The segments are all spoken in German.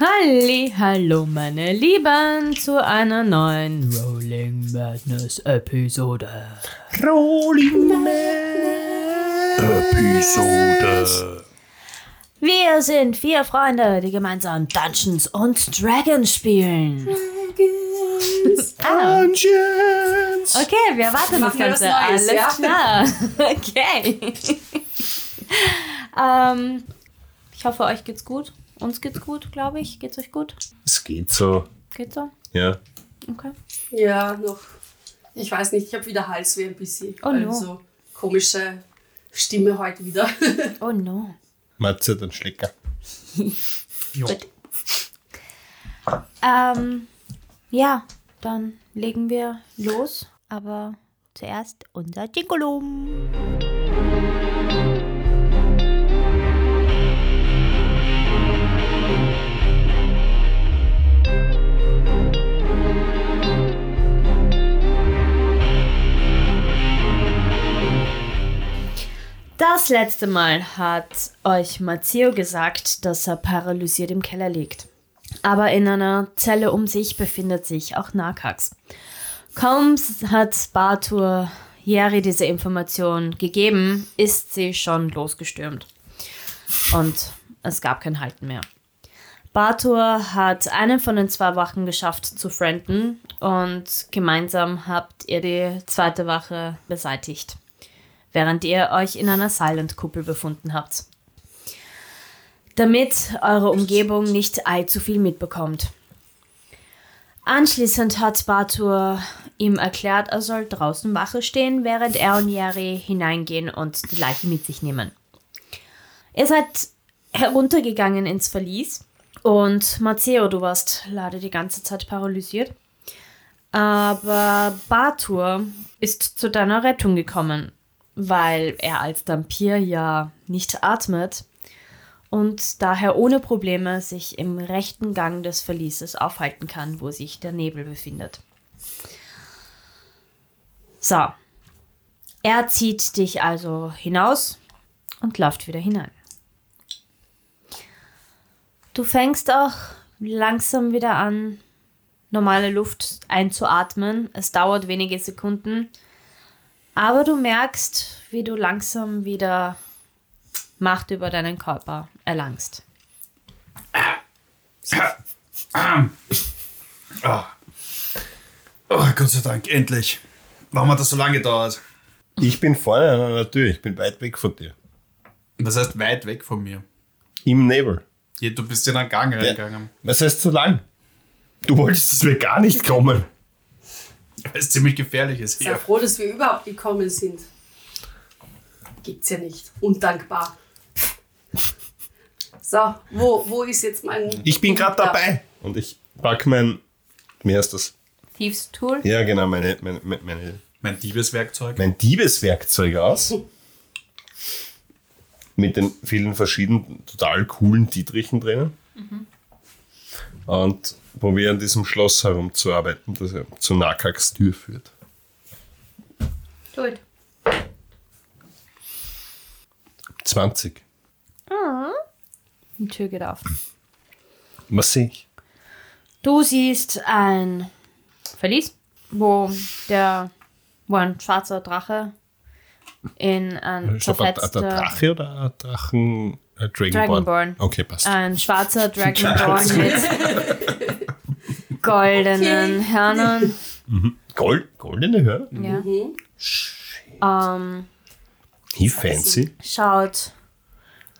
Halli, hallo meine Lieben zu einer neuen Rolling Madness Episode. Rolling Episode. Wir sind vier Freunde, die gemeinsam Dungeons und Dragons spielen. Ah, Dungeons. okay, wir erwarten das Ganze. was Neues, Alles ja? klar. Okay. ähm, ich hoffe, euch geht's gut. Uns geht's gut, glaube ich. Geht's euch gut? Es geht so. Geht's so? Ja. Okay. Ja, noch. Ich weiß nicht, ich habe wieder Halsweh ein bisschen. Oh no. Also komische Stimme heute wieder. Oh no. Matze hat einen Schlecker. Gut. Ähm, ja, dann legen wir los. Aber zuerst unser Jinglum. Das letzte Mal hat euch Matteo gesagt, dass er paralysiert im Keller liegt. Aber in einer Zelle um sich befindet sich auch Nakax. Kaum hat Bartur Jeri diese Information gegeben, ist sie schon losgestürmt. Und es gab kein Halten mehr. Bartur hat einen von den zwei Wachen geschafft zu frienden und gemeinsam habt ihr die zweite Wache beseitigt, während ihr euch in einer Silent-Kuppel befunden habt damit eure Umgebung nicht allzu viel mitbekommt. Anschließend hat Batur ihm erklärt, er soll draußen Wache stehen, während er und Yeri hineingehen und die Leiche mit sich nehmen. Ihr seid heruntergegangen ins Verlies und Matteo, du warst leider die ganze Zeit paralysiert. Aber Batur ist zu deiner Rettung gekommen, weil er als Vampir ja nicht atmet und daher ohne Probleme sich im rechten Gang des Verlieses aufhalten kann, wo sich der Nebel befindet. So. Er zieht dich also hinaus und läuft wieder hinein. Du fängst auch langsam wieder an, normale Luft einzuatmen. Es dauert wenige Sekunden, aber du merkst, wie du langsam wieder Macht über deinen Körper erlangst. Oh, Gott sei Dank, endlich. Warum hat das so lange gedauert? Ich bin vorne an einer Tür. Ich bin weit weg von dir. Das heißt weit weg von mir. Im Nebel. Ja, du bist in einen Gang reingegangen. Was heißt so lang? Du wolltest, dass wir gar nicht kommen. Weil es ziemlich gefährlich ist hier. froh, dass wir überhaupt gekommen sind. Gibt's ja nicht. Undankbar. So, wo, wo ist jetzt mein. Ich bin gerade dabei. Und ich pack mein. Wie heißt das? Thieves Tool. Ja, genau, meine, meine, meine, meine Mein Diebeswerkzeug. mein Diebeswerkzeug aus. Mit den vielen verschiedenen, total coolen Dietrichen drinnen. Und probiere an diesem Schloss herumzuarbeiten, das ja zu Nakaks Tür führt. Gut. 20. Die Tür geht auf. Was sehe ich? Du siehst ein Verlies, wo der wo ein schwarzer Drache in ein das ein, zerfetzter Drache oder ein Drachen? Dragonborn? Dragonborn. Okay, passt. ein schwarzer Dragonborn mit goldenen Hörnern. Gold, goldene Hörner? Ja. Ähm, Wie fancy. schaut,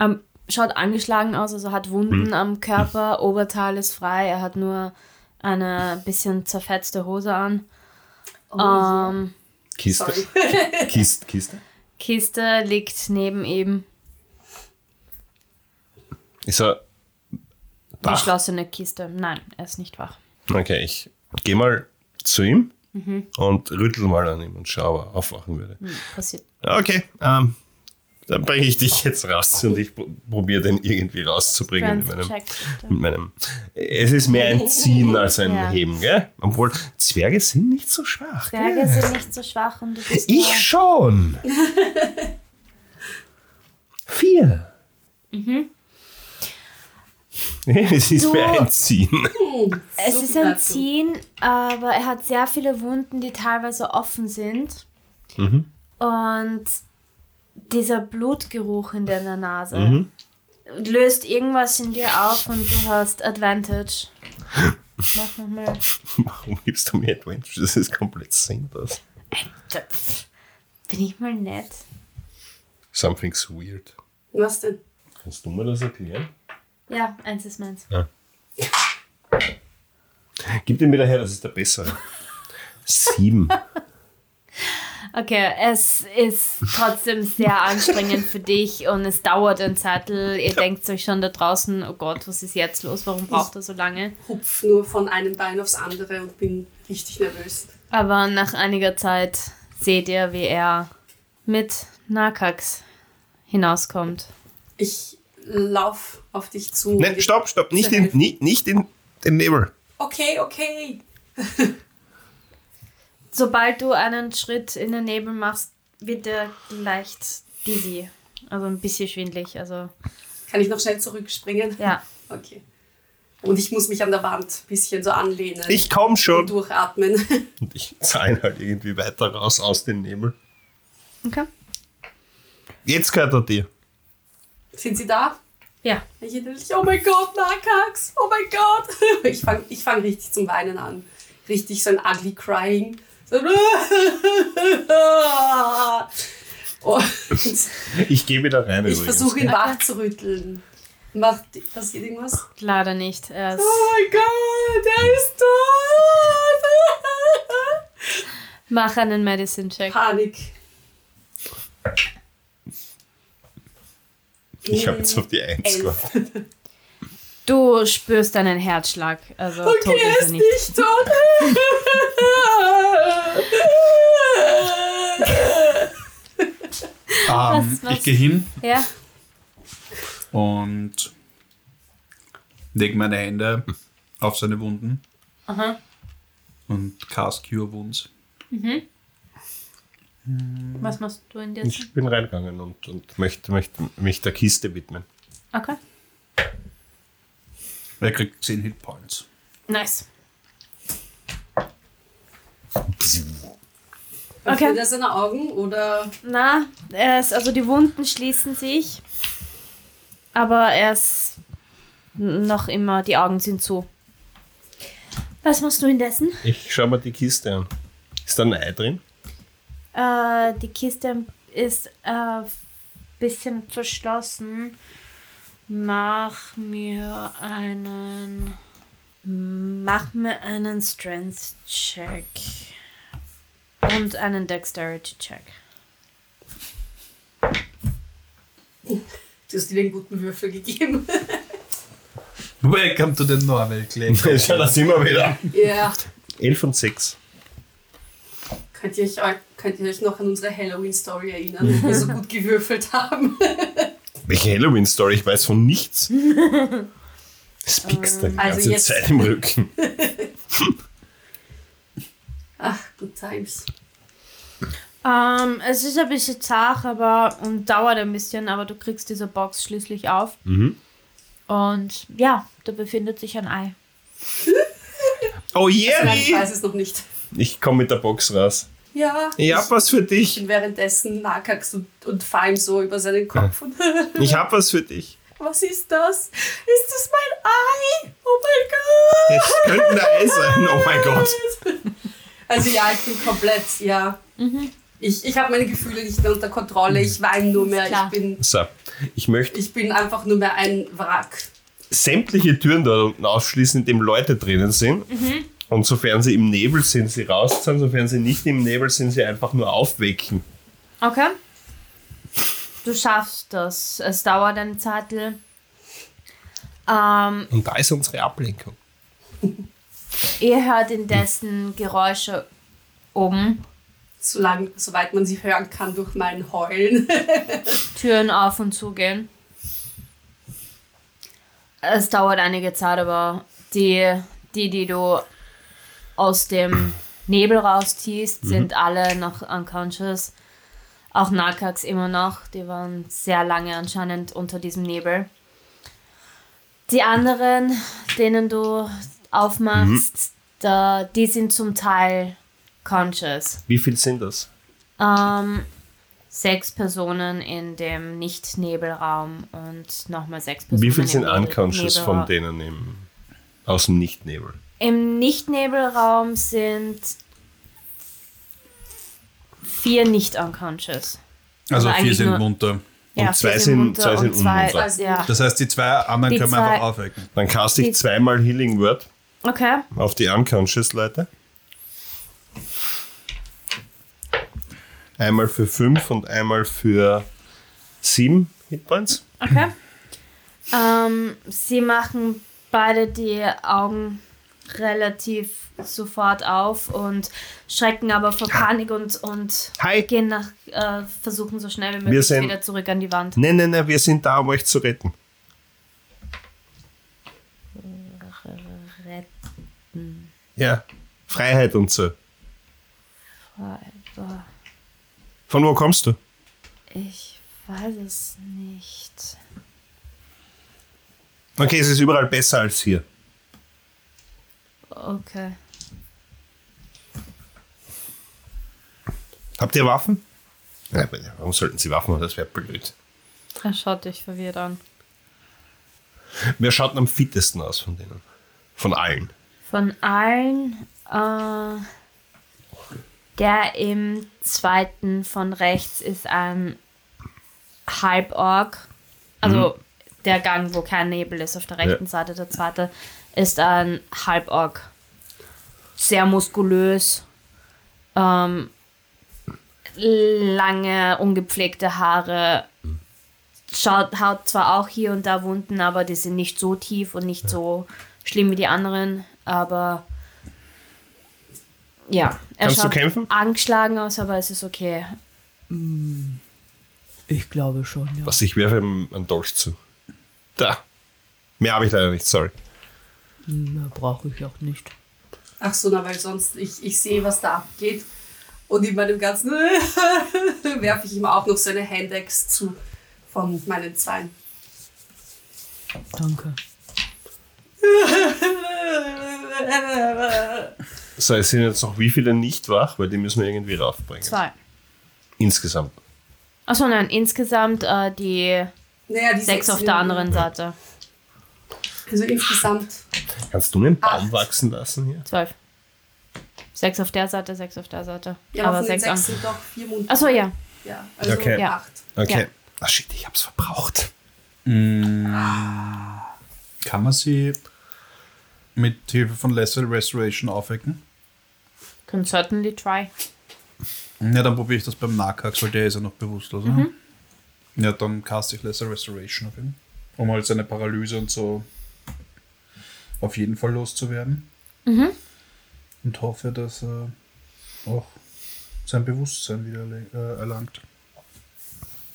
ähm, schaut angeschlagen aus, also hat Wunden am Körper, Oberteil ist frei, er hat nur eine bisschen zerfetzte Hose an. Ähm, Kiste. Kiste, Kiste. Kiste liegt neben ihm, Ist er wach? geschlossene Kiste. Nein, er ist nicht wach. Okay, ich gehe mal zu ihm Mhm. und rüttel mal an ihm und schaue, ob er aufwachen würde. Passiert. Okay, ähm, dann bringe ich dich jetzt raus und ich pro- probiere den irgendwie rauszubringen. Mit meinem, mit meinem, es ist mehr ein Ziehen als ein Ja. Heben, gell? Obwohl, Zwerge sind nicht so schwach. Zwerge gell? sind nicht so schwach und du bist Ich schon. Vier. es ist Du- ein Ziehen. Es ist ein. Ziehen, aber er hat sehr viele Wunden, die teilweise offen sind. Und dieser Blutgeruch in deiner Nase löst irgendwas in dir auf und du hast Advantage. Mach nochmal. Warum gibst du mir Adventure? Das ist komplett sinnlos. Bin ich mal nett? Something's weird. Was denn? Kannst du mir das erklären? Ja, eins ist meins. Gib den wieder her, das ist der bessere. Sieben. Okay, es ist trotzdem sehr anstrengend für dich und es dauert ein Zettel. Ihr denkt euch schon da draußen, oh Gott, was ist jetzt los? Warum braucht er so lange? Hupf nur von einem Bein aufs andere und bin richtig nervös. Aber nach einiger Zeit seht ihr, wie er mit Nakax hinauskommt. Ich lauf auf dich zu. Nein, stopp, stopp. Nicht, in, nicht, nicht in den Nebel. Okay, okay. Sobald du einen Schritt in den Nebel machst, wird er leicht dizzy. Also ein bisschen schwindlig. Also Kann ich noch schnell zurückspringen? ja. Okay. Und ich muss mich an der Wand ein bisschen so anlehnen. Ich komm und schon. durchatmen. Und ich zahle halt irgendwie weiter raus aus dem Nebel. Okay. Jetzt gehört er dir. Sind Sie da? Ja. Ich innerlich, oh mein Gott, Nakax, oh mein Gott. Ich fange ich fang richtig zum Weinen an. Richtig so ein ugly crying. So, oh, Ich gehe wieder rein ich versuche ihn wach zu rütteln. Macht, passiert irgendwas? Leider nicht. Er ist, Oh mein Gott, er ist tot. mach einen Medicine-Check. Panik. Ich habe jetzt auf die Eins Elf. gewartet. Du spürst einen Herzschlag. Also tot Okay, er ist er ist nicht. nicht tot. Ähm, was? ich gehe hin Ja. und lege meine Hände auf seine Wunden Aha. und cast Cure Wounds. Was machst du in der Ich bin reingegangen und, und möchte, möchte mich der Kiste widmen. Okay. Er kriegt 10 Hitpoints. Nice. Öffnet er seine Augen oder Na, er ist, also die Wunden schließen sich, aber er ist noch immer, die Augen sind zu. Was machst du indessen? Ich schaue mir die Kiste an. Ist da ein Ei drin? Äh, die Kiste ist ein bisschen verschlossen. Mach mir einen. Mach mir einen Strength Check. Und einen Dexterity Check. du hast dir den guten Würfel gegeben? Welcome to the Normal Claim. Schau, das immer wieder. Ja. 11 und 6. Könnt ihr, euch, könnt ihr euch noch an unsere Halloween-Story erinnern, wo wir so gut gewürfelt haben? Welche Halloween-Story? Ich weiß von nichts. Das pickst du die Also ganze jetzt- Zeit im Rücken. Ach, good times. Ähm, es ist ein bisschen zart, aber und dauert ein bisschen, aber du kriegst diese Box schließlich auf. Und ja, da befindet sich ein Ei. Oh Nein, ich Jerry! weiß es noch nicht. Ich komme mit der Box raus. Ja, Ich hab was für dich. bin währenddessen Nakax und, und ihm so über seinen Kopf. Und Ich hab was für dich. Was ist das? Ist das mein Ei? Oh mein Gott! Es könnte ein Ei sein. Oh mein Gott. Also ja, ich bin komplett, ja. Ich, ich habe meine Gefühle nicht mehr unter Kontrolle. Ich weine nur mehr. Klar. Ich bin, So, ich möchte ich bin einfach nur mehr ein Wrack. sämtliche Türen da unten ausschließen, in dem Leute drinnen sind. Und sofern sie im Nebel sind, sie rausziehen. Sofern sie nicht im Nebel sind, sie einfach nur aufwecken. Okay. Du schaffst das. Es dauert eine Zeit. Ähm, Und da ist unsere Ablenkung. ihr hört indessen Geräusche oben, Solange, soweit man sie hören kann durch mein Heulen. Türen auf und zu gehen. Es dauert einige Zeit, aber die, die, die du aus dem Nebel rausziehst, sind alle noch unconscious. Auch Nakax immer noch. Die waren sehr lange anscheinend unter diesem Nebel. Die anderen, denen du aufmachst, da, die sind zum Teil conscious. Wie viel sind das? Ähm, sechs Personen in dem Nicht-Nebelraum und nochmal sechs Personen. Wie viel sind unconscious von Nebelraum. denen im, aus dem Nicht-Nebel? Im Nicht-Nebelraum sind vier nicht-unconscious. Also Aber vier sind munter. Ja, zwei sind- zwei sind und zwei, unmunter. Ja. Das heißt, die zwei anderen Die können wir einfach aufwecken. Dann cast ich zweimal Healing Word Okay. auf die unconscious-Leute. Einmal für fünf und einmal für sieben Hitpoints. Okay. Ähm, sie machen beide die Augen relativ sofort auf und schrecken aber vor Panik und, und Hi. gehen nach, äh, versuchen so schnell wie möglich sind- wieder zurück an die Wand. Nein, nein, nein, wir sind da, um euch zu retten. Ja, Freiheit und so. Aber Von wo kommst du? Ich weiß es nicht. Okay, es ist überall besser als hier. Okay. Habt ihr Waffen? Aber warum sollten sie Waffen haben? Das wäre blöd. Er schaut dich verwirrt an. Wer schaut am fittesten aus von denen? Von allen. Von allen, äh, der im zweiten von rechts ist ein Halborg. Also der Gang, wo kein Nebel ist, auf der rechten Ja. Seite. Der zweite ist ein Halborg. Sehr muskulös. Ähm, lange, ungepflegte Haare. Schaut, hat zwar auch hier und da Wunden, aber die sind nicht so tief und nicht so schlimm wie die anderen. Aber ja, er Kannst du schaut kämpfen? angeschlagen aus, aber es ist okay. Ich glaube schon, ja. Was ich werfe ihm einen Dolch zu. Da. Mehr habe ich leider nicht, sorry. Mehr brauche ich auch nicht. Ach so, na, weil sonst ich, ich sehe, was da abgeht. Und in meinem ganzen werfe ich ihm auch noch so eine Handex zu von meinen Zweien. Danke. So, es sind jetzt noch wie viele nicht wach, weil die müssen wir irgendwie raufbringen. Zwei. Insgesamt. Achso, nein, insgesamt äh, die Naja, die sechs auf sind- der anderen Seite. Also insgesamt. Kannst du einen Baum Acht. wachsen lassen hier? Zwölf. Sechs auf der Seite, sechs auf der Seite. Ja, aber sechs sechs an. sind doch vier Munter. Achso, ja. Ja, also Okay. Ja. acht. Okay. Ja. Ah shit, ich hab's verbraucht. Kann man sie mit Hilfe von Lesser Restoration aufwecken? Can certainly try. Ja, dann probiere ich das beim Nahkax, weil der ist ja noch bewusstlos. Ne? Ja, dann cast ich Lesser Restoration auf ihn. Um halt seine Paralyse und so auf jeden Fall loszuwerden. Und hoffe, dass er auch sein Bewusstsein wieder äh, erlangt.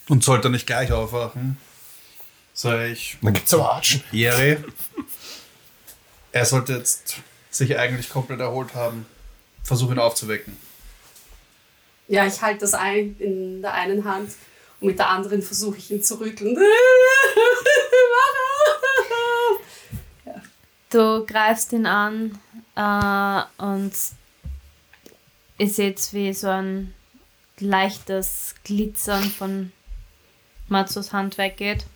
Und sollte er nicht gleich aufwachen, sage ich, Dann gibt's aber Watschen. Jerry, er sollte jetzt sich eigentlich komplett erholt haben. Versuch ihn aufzuwecken. Ja, ich halte das ein in der einen Hand und mit der anderen versuche ich ihn zu rütteln. Du greifst ihn an äh, und ihr seht, wie so ein leichtes Glitzern von Matsus Hand weggeht.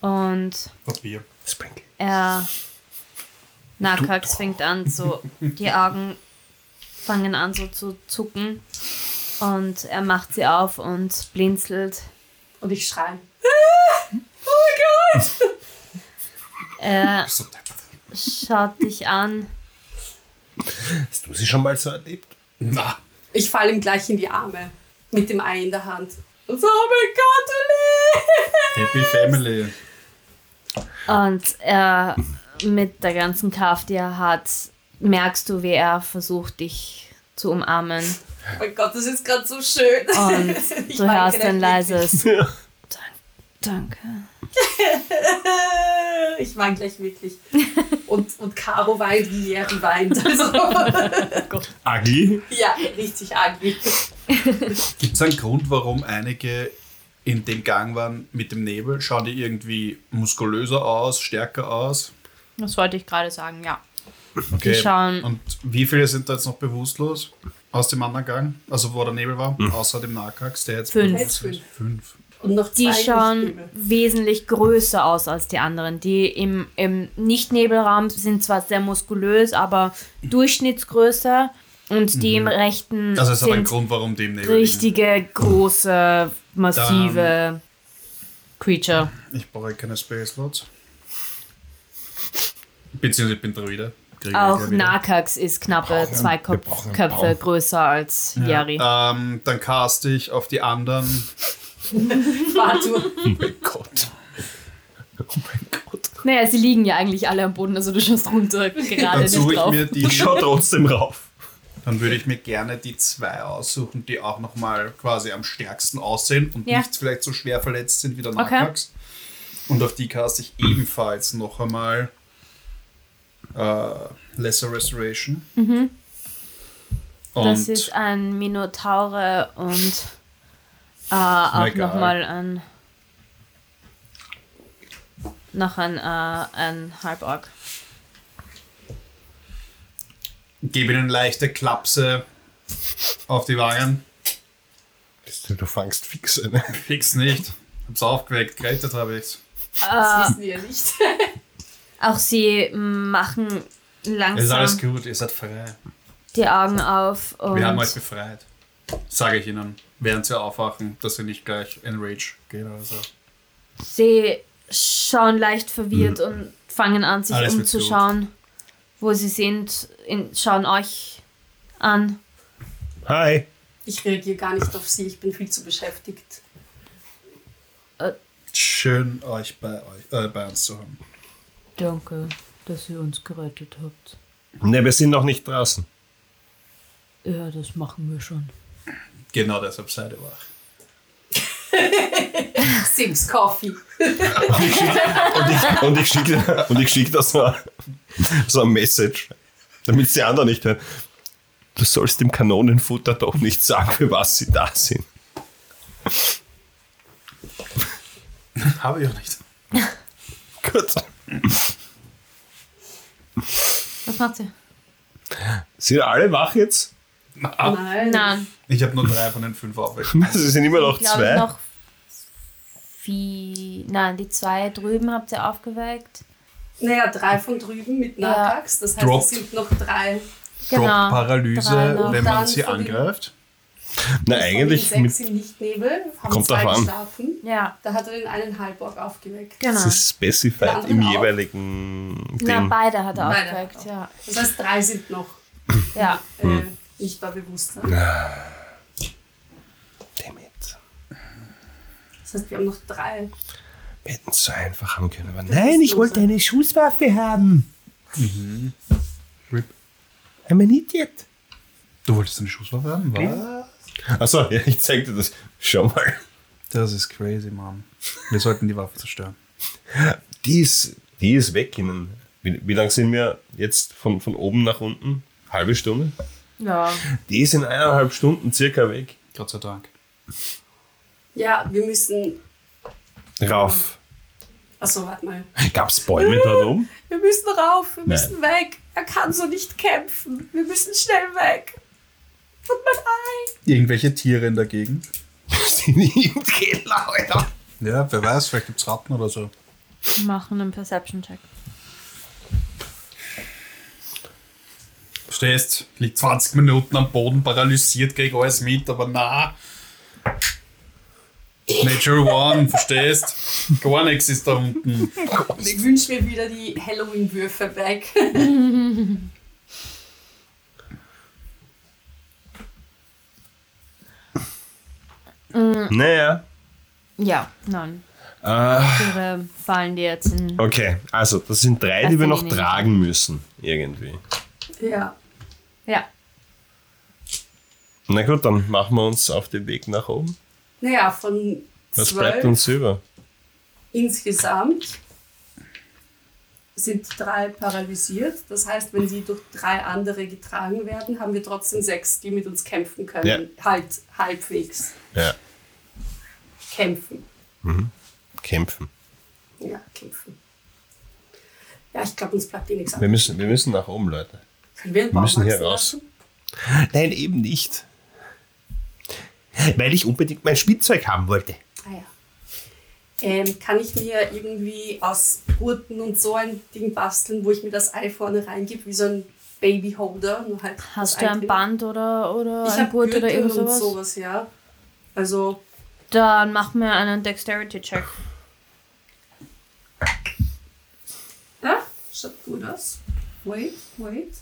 Und Papier. Sprinkle. er. Nakax fängt an, so die Augen fangen an so zu zucken. Und er macht sie auf und blinzelt. Und ich schreie. Er schaut dich an. Hast du sie schon mal so erlebt? Na, Ich falle ihm gleich in die Arme mit dem Ei in der Hand. Und so, oh mein Gott! Happy Family. Und er mit der ganzen Kraft, die er hat, merkst du, wie er versucht, dich zu umarmen. Oh mein Gott, das ist gerade so schön. Und Ich du hörst ein leises. Danke. Ich weine gleich wirklich. Und, und Caro weint, wie Jerry weint. Also, Ugly? ja, richtig ugly. Gibt es einen Grund, warum einige in dem Gang waren mit dem Nebel? Schauen die irgendwie muskulöser aus, stärker aus? Das wollte ich gerade sagen, ja. Okay. schauen- Und wie viele sind da jetzt noch bewusstlos aus dem anderen Gang? Also wo der Nebel war, außer dem Nahkax, der jetzt Fünf. bewusstlos ist? Fünf. Und noch Die schauen Lichtnebel. wesentlich größer aus als die anderen. Die im, im Nicht-Nebelraum sind zwar sehr muskulös, aber Durchschnittsgröße. Und die im rechten es hat einen sind Grund, warum die im Nebel liegen. richtige, große, massive Creature. Ich brauche keine Space Slots. Beziehungsweise ich bin Druide. Auch. Nakax ist knappe zwei Köpfe größer als Yari. Ähm, dann cast ich auf die anderen. Bartur. Oh mein Gott. Oh mein Gott. Naja, sie liegen ja eigentlich alle am Boden, also du schaust runter, gerade Dann nicht suche ich drauf. mir die. Ich schau trotzdem rauf. Dann würde ich mir gerne die zwei aussuchen, die auch nochmal quasi am stärksten aussehen und Ja. nicht vielleicht so schwer verletzt sind wie der Okay. Nakax. Und auf die cast ich ebenfalls noch einmal äh, Lesser Restoration. Und Das ist ein Minotaure und äh, auch nochmal ein noch ein, äh, ein Halborg. gebe ihnen leichte Klapse auf die Wangen. Du fangst fix eine. Fix nicht. Hab's aufgeweckt, gerettet habe ich's. Das wissen wir nicht. Auch sie machen Es ist alles langsam gut, ihr seid frei. die Augen auf Wir haben euch und befreit. Sage ich ihnen, während sie aufwachen, dass sie nicht gleich in Rage gehen oder so. sie schauen leicht verwirrt und fangen an, sich Alles umzuschauen, wo sie sind, in, schauen euch an. Hi. Ich reagiere gar nicht auf sie, ich bin viel zu beschäftigt. Schön, euch bei, euch, äh, bei uns zu haben. Danke, dass ihr uns gerettet habt. Ne, wir sind noch nicht draußen. Ja, das machen wir schon. Genau deshalb seid ihr wach. Sims Coffee. Und ich, und ich schicke und ich schick da so, so ein Message, damit die anderen nicht hören. Du sollst dem Kanonenfutter doch nicht sagen, für was sie da sind. Habe ich auch nicht. Gut. Was macht sie? Sind alle wach jetzt? Nein. Nein, Ich habe nur drei von den fünf aufweckt. Sie sind immer noch ich zwei. noch vier. Nein, die zwei drüben habt ihr aufgeweckt. Naja, drei von drüben mit Ja. Nakax. Das heißt, Drop. es sind noch drei. Genau. Drop Paralyse, Drei wenn man sie angreift. Na, eigentlich den mit, sechs im Nichtnebel haben Kommt zwei drauf an. geschlafen. Ja, Da hat er den einen Halborg aufgeweckt. genau. das ist specified im auch. jeweiligen Na, Ding. beide hat er Beide. aufgeweckt, ja. Das heißt, drei sind noch Ja, äh, nicht bei Bewusstsein. Damn it. Das heißt, wir haben noch drei. Wir hätten es so einfach haben können. Aber nein, ich wollte eine Schusswaffe haben. Rip. I'm an idiot. Du wolltest eine Schusswaffe haben? Was? Achso, ja, ich zeig dir das. Schau mal. Das ist crazy, Mann. Wir sollten die Waffe zerstören. Die ist, die ist weg. Wie, wie lange sind wir jetzt von, von oben nach unten? Halbe Stunde? Ja. Die ist in eineinhalb Stunden circa weg. Gott sei Dank. Ja, wir müssen. Rauf. Achso, warte mal. Gab's Bäume da oben? Wir müssen rauf, wir Nein. müssen weg. Er kann so nicht kämpfen. Wir müssen schnell weg. Und mein Ei. Irgendwelche Tiere in der Gegend? sind die im Keller, Alter. Ja, wer weiß, vielleicht gibt es Ratten oder so. Machen einen Perception-Check. Verstehst? Liegt 20 Minuten am Boden, paralysiert, krieg alles mit, aber na. Nature One, verstehst? Gar nichts ist da unten. Ich wünsche mir wieder die Halloween-Würfe weg. Naja. Ja, nein. Äh, fallen dir jetzt in. okay, also das sind drei, die wir noch tragen müssen. Irgendwie. ja. Ja. Na gut, dann machen wir uns auf den Weg nach oben. Naja, von Was bleibt uns über? insgesamt sind drei paralysiert. Das heißt, wenn sie durch drei andere getragen werden, haben wir trotzdem sechs, die mit uns kämpfen können. Ja. Halt halbwegs. Ja. kämpfen. Kämpfen. Ja, kämpfen. Ja, ich glaube, uns bleibt eh nichts Wir anderes. müssen, wir müssen nach oben, Leute. Wir müssen hier raus. Nein, eben nicht. Weil ich unbedingt mein Spielzeug haben wollte. Ah ja. Ähm, kann ich mir irgendwie aus Gurten und so ein Ding basteln, wo ich mir das Ei vorne reingebe, wie so ein Babyholder? Nur halt Hast du Ei ein. Band oder, oder Ich ein Gurt oder irgend und sowas? sowas, ja. Also, Dann mach mir einen Dexterity-Check. ja, schaut gut aus. Wait, wait.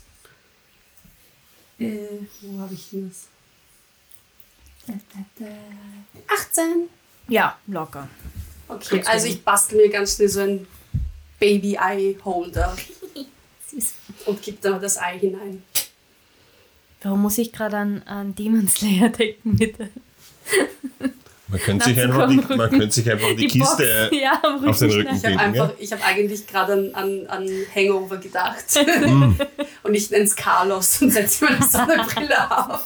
Äh, wo habe ich denn das? Da, da, da. 18. Ja, locker. Okay, also ich bastel mir ganz schnell so ein Baby-Ei-Holder Süß. und gebe da das Ei hinein. Warum muss ich gerade an, an Demon Slayer denken, bitte? Man könnte sich einfach die, man könnte sich einfach die, Kiste Box, ja, am auf den Rücken Rücken Ich habe Ja? ich habe eigentlich gerade an, an, an Hangover gedacht. Mm. und ich nenne es Carlos und setze mir eine Sonnenbrille auf.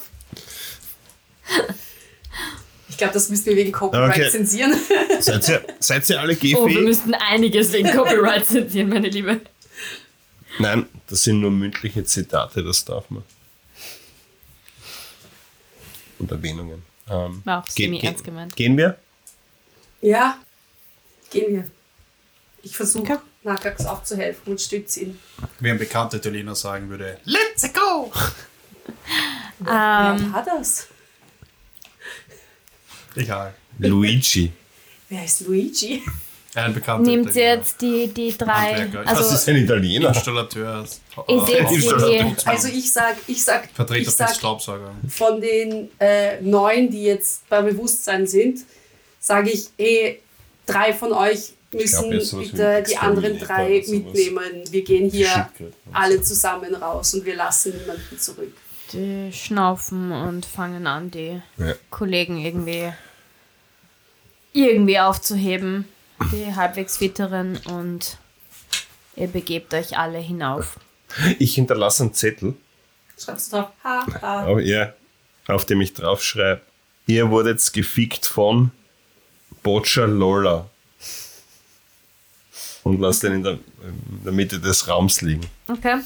Ich glaube, das müssen wir wegen Copyright Okay. zensieren. Seid, ihr, seid ihr alle Oh, wir müssten einiges wegen Copyright zensieren, meine Liebe. Nein, das sind nur mündliche Zitate, das darf man. Und Erwähnungen. Ähm, War auch geht- semi-ernst geht- gemeint. Gehen wir? ja, gehen wir. Ich versuche Okay. Nakax aufzuhelfen und stütze ihn. Wie ein bekannter Italiener sagen würde, let's go! Ähm, Wer war das? Egal. Luigi. Wer ist Luigi? Ein bekannter Nehmt Italiener. jetzt die, die drei. Das Also, ist ein Italiener. Installateur. Ihr äh, die- Installateur. Also ich sag, ich sag, Vertreter ich des sag Staubsauger. von den äh, neun, die jetzt bei Bewusstsein sind, sage ich, eh, drei von euch müssen bitte die anderen drei mitnehmen. Wir gehen hier alle zusammen raus und wir lassen niemanden zurück. die schnaufen und fangen an, die Ja. Kollegen irgendwie irgendwie aufzuheben. Die halbwegs fitteren und ihr begebt euch alle hinauf. Ich hinterlasse einen Zettel, Schreibst du drauf? Ha, ha. auf, ja, auf dem ich draufschreibe, ihr wurdet gefickt von Boccia Lola. Und lass den in der, in der Mitte des Raums liegen. Okay.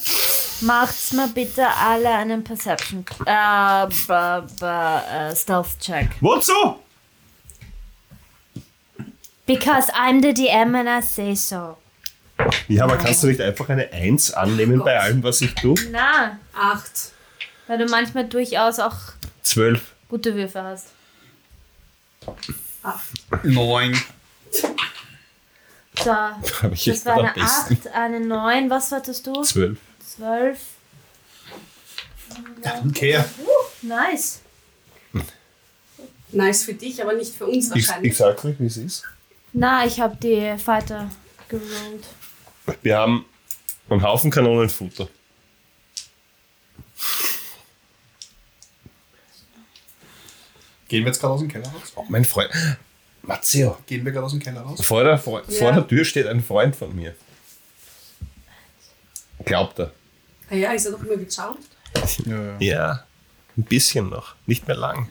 Macht's mal bitte alle einen Perception. Äh, b, b, äh, Stealth Check. Wozu? Because I'm the DM and I say so. Ja, aber kannst du nicht einfach eine Eins annehmen bei allem, was ich tue? Na, Acht. weil du manchmal durchaus auch Zwölf. gute Würfe hast. Acht. Neun. So, Habe ich das jetzt war am eine besten. 8, eine 9. Was hattest du? Zwölf. 12. Okay. Nice. Nice für dich, aber nicht für uns Ich, wahrscheinlich. ich sag euch, wie es ist. Na, ich habe die Fighter gerollt. Wir haben einen Haufen Kanonenfutter. Gehen wir jetzt gerade aus dem Keller raus? Oh, mein Freund. Matteo. Gehen wir gerade aus dem Keller raus? Vor der, vor, Ja. vor der Tür steht ein Freund von mir. Glaubt er. Ah ja, ist er doch immer geschaut. Ja, ja. Ja, ein bisschen noch. Nicht mehr lang.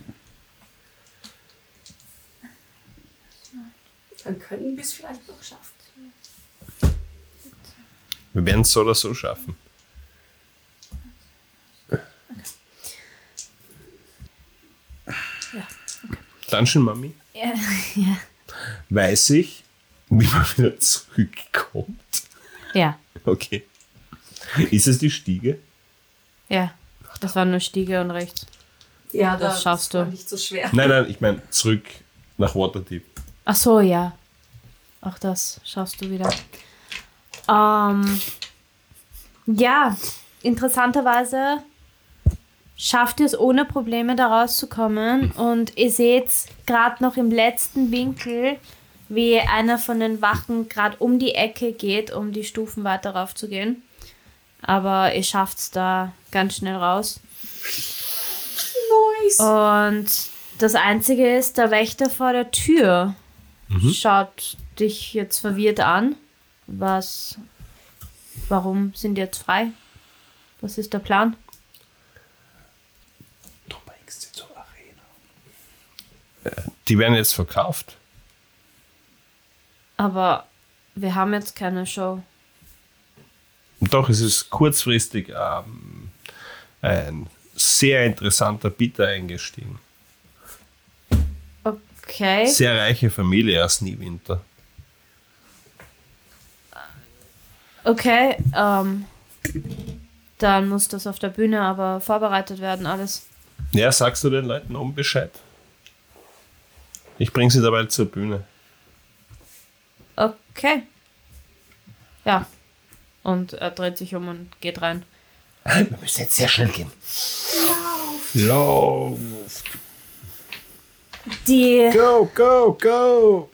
Dann könnten wir es vielleicht noch schaffen. Wir werden es so oder so schaffen. Dungeon Mami Ja, ja. weiß ich, wie man wieder zurückkommt. Ja, Okay. Ist es die Stiege? ja. Das war nur Stiege und rechts. Ja, Das schaffst war du. nicht so schwer. Nein, nein, ich meine zurück nach Waterdeep. Ach so, ja. Auch das schaffst du wieder. Ähm, ja, interessanterweise schafft ihr es ohne Probleme da rauszukommen und ihr seht gerade noch im letzten Winkel, wie einer von den Wachen gerade um die Ecke geht, um die Stufen weiter raufzugehen. Aber ihr schafft es da ganz schnell raus. Nice. Und das Einzige ist, der Wächter vor der Tür schaut dich jetzt verwirrt an. Was, warum sind die jetzt frei? Was ist der Plan? Die werden jetzt verkauft. Aber wir haben jetzt keine Show. Doch, es ist kurzfristig ähm, ein sehr interessanter Bieter eingestiegen. Okay. Sehr reiche Familie aus Niewinter. Okay, ähm, dann muss das auf der Bühne aber vorbereitet werden, alles. Ja, sagst du den Leuten um Bescheid? Ich bringe sie dabei zur Bühne. Okay. Ja. Und er dreht sich um und geht rein. Wir müssen jetzt sehr schnell gehen. Lauf. Die Go, go, go!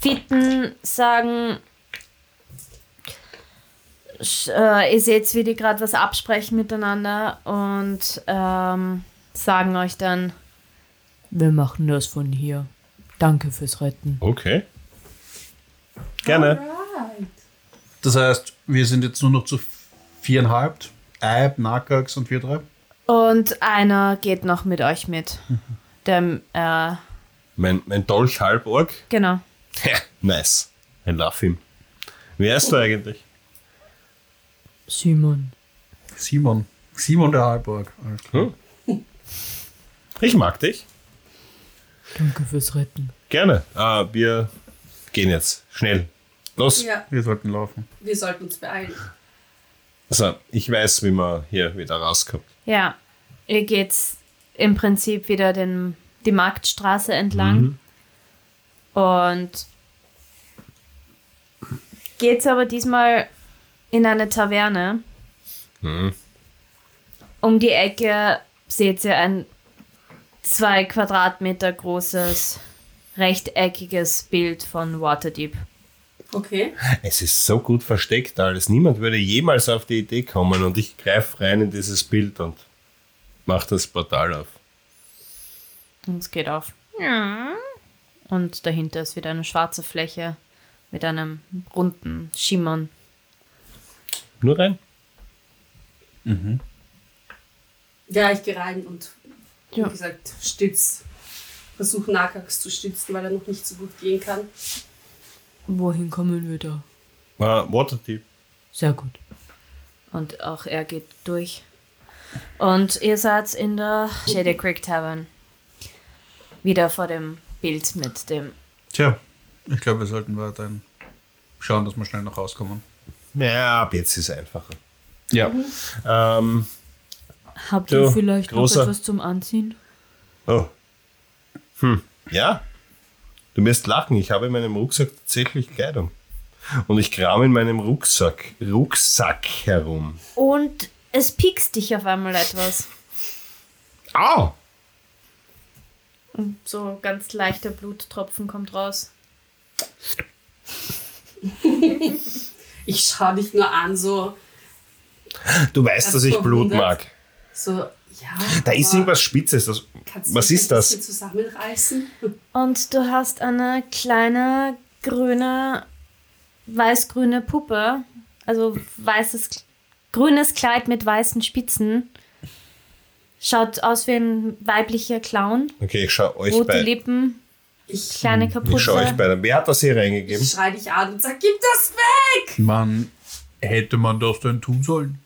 Fitten sagen, äh, ihr seht, wie die gerade was absprechen miteinander und ähm, sagen euch dann, Wir machen das von hier. Danke fürs Retten. Okay. Gerne. Right. Das heißt, wir sind jetzt nur noch zu viereinhalb. Eib, Nakax und wir drei. und einer geht noch mit euch mit. Dem, äh, Mein, mein Dolch Halborg. genau. nice. I love him. Wer ist du eigentlich? Simon. Simon. Simon der Halborg. Hm? Ich mag dich. Danke fürs Retten. Gerne. Ah, wir gehen jetzt. Schnell. Los. Ja, Wir sollten laufen. wir sollten uns beeilen. Also, ich weiß, wie man hier wieder rauskommt. Ja, ihr geht im Prinzip wieder den, die Marktstraße entlang und geht's aber diesmal in eine Taverne. Mhm. Um die Ecke seht ihr ein zwei Quadratmeter großes rechteckiges Bild von Waterdeep. Okay. Es ist so gut versteckt alles. Niemand würde jemals auf die Idee kommen und ich greife rein in dieses Bild und mache das Portal auf. Und es geht auf. Und dahinter ist wieder eine schwarze Fläche mit einem runden Schimmern. Nur rein. Ja, ich gehe rein und Ja. wie gesagt, stütz. Versuche Nakax zu stützen, weil er noch nicht so gut gehen kann. Wohin kommen wir da? Uh, Waterdeep. Sehr gut. Und auch er geht durch. Und ihr seid in der Shady Creek Tavern. Wieder vor dem Bild mit dem. Tja, ich glaube, wir sollten weiterhin schauen, dass wir schnell noch rauskommen. Ja, ab jetzt ist es einfacher. Ja. Ähm, Habt ihr vielleicht großer- noch etwas zum Anziehen? oh. Hm. Ja. Du wirst lachen. Ich habe in meinem Rucksack tatsächlich Kleidung. Und ich kram in meinem Rucksack, Rucksack herum. Und es piekst dich auf einmal etwas. Au! Und so ganz leichter Bluttropfen kommt raus. Ich schaue dich nur an, so, Du weißt, dass ich Blut mag. so, ja. Da ist irgendwas Spitzes. Das, kannst du was ist das? zusammenreißen? Und du hast eine kleine grüne, weiß-grüne Puppe. Also weißes, grünes Kleid mit weißen Spitzen. Schaut aus wie ein weiblicher Clown. Okay, ich schau euch Rote bei. Lippen, Ich, kleine Ich schau euch Kapuze. bei. Wer hat das hier reingegeben? ich schreie dich an und sag, gib das weg! Man hätte man das denn tun sollen?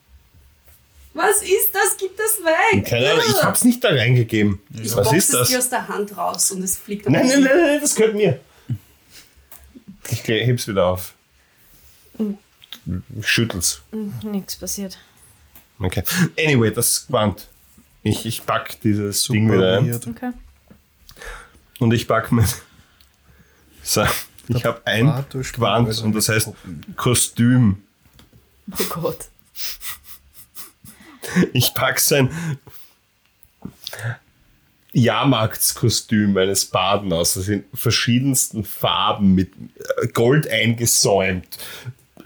Was ist das? Gib das weg! Keine Ahnung, ich hab's nicht da reingegeben. Ich Was boxe ist es das? dir aus der Hand raus und es fliegt auf Nein, nein, nein, nein, das gehört mir. Ich heb's wieder auf. Ich schüttel's. Nichts passiert. Okay. Anyway, das Gewand. Ich, ich pack dieses Ding wieder ein. Okay. Und ich pack mein. So, ich habe ein Gewand also und das heißt. Kostüm. Oh Gott. Ich pack sein Jahrmarktskostüm eines Baden aus, das in verschiedensten Farben mit äh, Gold eingesäumt.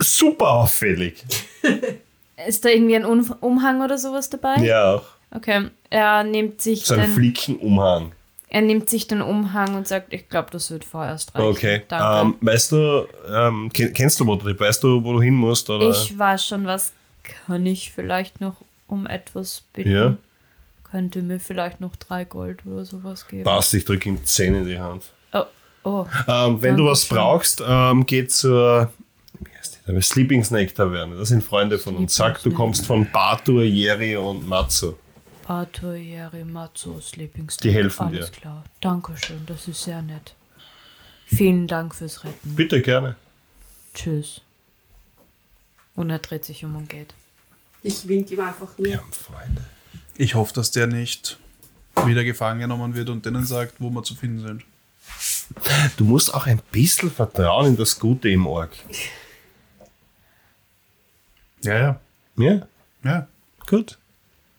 Super auffällig. Ist da irgendwie ein Un- Umhang oder sowas dabei? Ja, auch. Okay. Er nimmt sich So ein den, Flickenumhang. er nimmt sich den Umhang und sagt, ich glaube, das wird vorerst reichen. Okay. Danke. Ähm, weißt du, ähm, ken- kennst du Waterdeep? Weißt du, wo du hin musst? Oder? ich weiß schon, was kann ich vielleicht noch um etwas bitten. Ja. Könnte mir vielleicht noch drei Gold oder sowas geben. Passt, ich drücke ihm 10 in die Hand. Oh, Oh, Ähm, wenn du was Dankeschön. brauchst, ähm, geh zur Sleeping Snake Taverne. Das sind Freunde von uns. Sag, du kommst von Batur, Jeri und Matsu. Pato, Yeri, Matzo, Sleeping Die helfen Alles dir. klar. Dankeschön, das ist sehr nett. Vielen Dank fürs Retten. Bitte gerne. Tschüss. Und er dreht sich um und geht. Ich wink ihm einfach nur. Wir haben Freunde. Ich hoffe, dass der nicht wieder gefangen genommen wird und denen sagt, wo wir zu finden sind. Du musst auch ein bisschen vertrauen in das Gute im Org. Ja, ja. Ja, Ja. gut.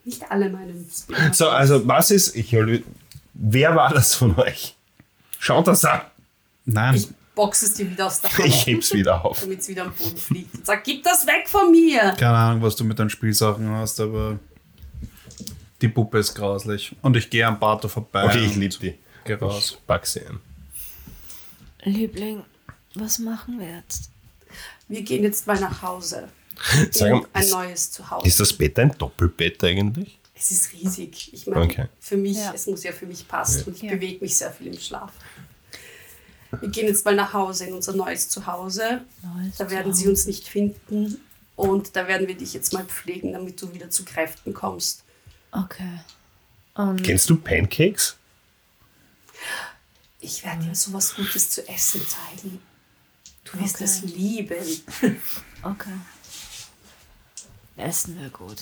Nicht alle meinen Spin-offs. So, also was ist, ich, wer war das von euch? Schaut das an. Nein. Ich box es dir wieder aus der Ich Hand, heb's wieder auf. damit es wieder am Boden fliegt. Und sag, gib das weg von mir! Keine Ahnung, was du mit deinen Spielsachen hast, aber die Puppe ist grauslich. Und ich gehe am Bato vorbei. Okay, ich liebe die. Geh raus. Ich pack sie an. Liebling, was machen wir jetzt? Wir gehen jetzt mal nach Hause. Sag ein ist, neues Zuhause. ist das Bett ein Doppelbett eigentlich? Es ist riesig. Ich meine, Okay. für mich, Ja. es muss ja für mich passen und ich Ja. bewege mich sehr viel im Schlaf. Wir gehen jetzt mal nach Hause in unser neues Zuhause. Neues Da werden sie uns nicht finden und da werden wir dich jetzt mal pflegen, damit du wieder zu Kräften kommst. Okay. Und Kennst du Pancakes? Ich werde dir sowas Gutes zu essen zeigen. Du wirst Okay. es lieben. okay. Essen wir gut.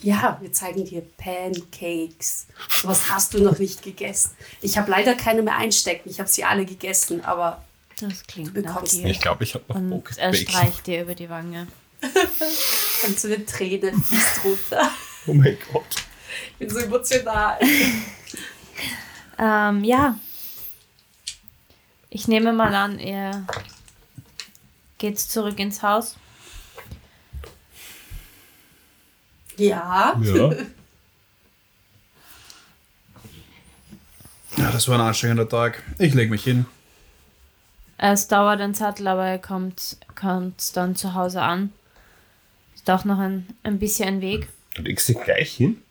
Ja, wir zeigen dir Pancakes. Sowas hast du noch nicht gegessen. Ich habe leider keine mehr einstecken. Ich habe sie alle gegessen, aber Das klingt Du nach bekommst dir. Ich glaube, ich habe noch Und Bock. er streicht dir über die Wange. kommt so eine Träne fließt runter. Oh mein Gott. Ich bin so emotional. Ähm, ja. Ich nehme mal an, ihr geht zurück ins Haus. Ja, Ja. Ja, das war ein anstrengender Tag. Ich lege mich hin. Es dauert ein Zettel, aber er kommt, kommt dann zu Hause an. Ist auch noch ein, ein bisschen ein Weg. Du legst dich gleich hin?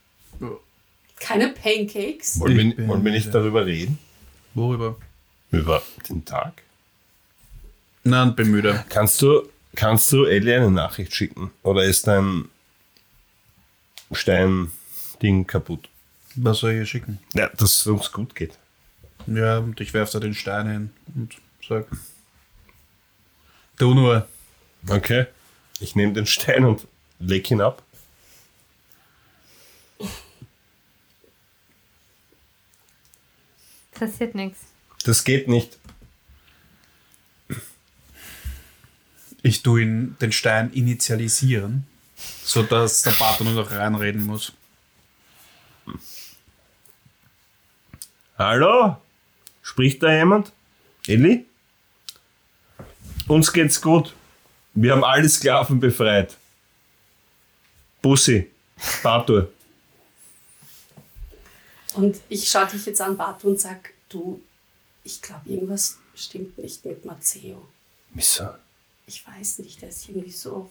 keine Pancakes. Wollen, wir, wollen wir nicht darüber reden? Worüber? Über den Tag? Nein, bin müde. Kannst du, kannst du Ellie eine Nachricht schicken? Oder ist dein Stein-Ding kaputt? Was soll ich ihr schicken? Ja, dass es uns gut geht. Ja, und ich werfe da den Stein hin und sag. Du nur. Okay. Ich nehme den Stein und leg ihn ab. Passiert nichts. Das geht nicht. Ich tue ihn, den Stein initialisieren, sodass der Vater nur noch reinreden muss. Hallo? Spricht da jemand? Elli? Uns geht's gut. Wir haben alle Sklaven befreit. Bussi. Batur. Und ich schaue dich jetzt an, Bart, und sag, du, ich glaube, irgendwas stimmt nicht mit Matteo. Wieso? Ich weiß nicht, der ist irgendwie so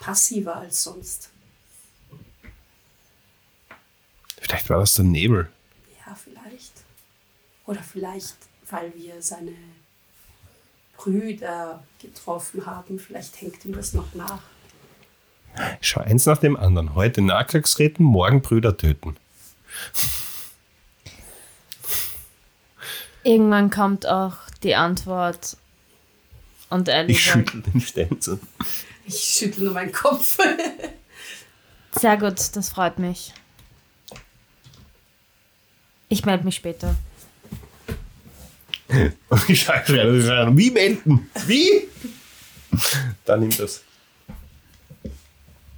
passiver als sonst. Vielleicht war das der Nebel. Ja, vielleicht. Oder vielleicht, weil wir seine Brüder getroffen haben. Vielleicht hängt ihm das noch nach. Schau eins nach dem anderen. Heute retten, morgen Brüder töten. Irgendwann kommt auch die Antwort und Ellie Ich schüttel den so. Ich schüttle nur meinen Kopf. sehr gut, das freut mich. Ich melde mich später. Und ich. Wie melden? Wie? Dann nimm das.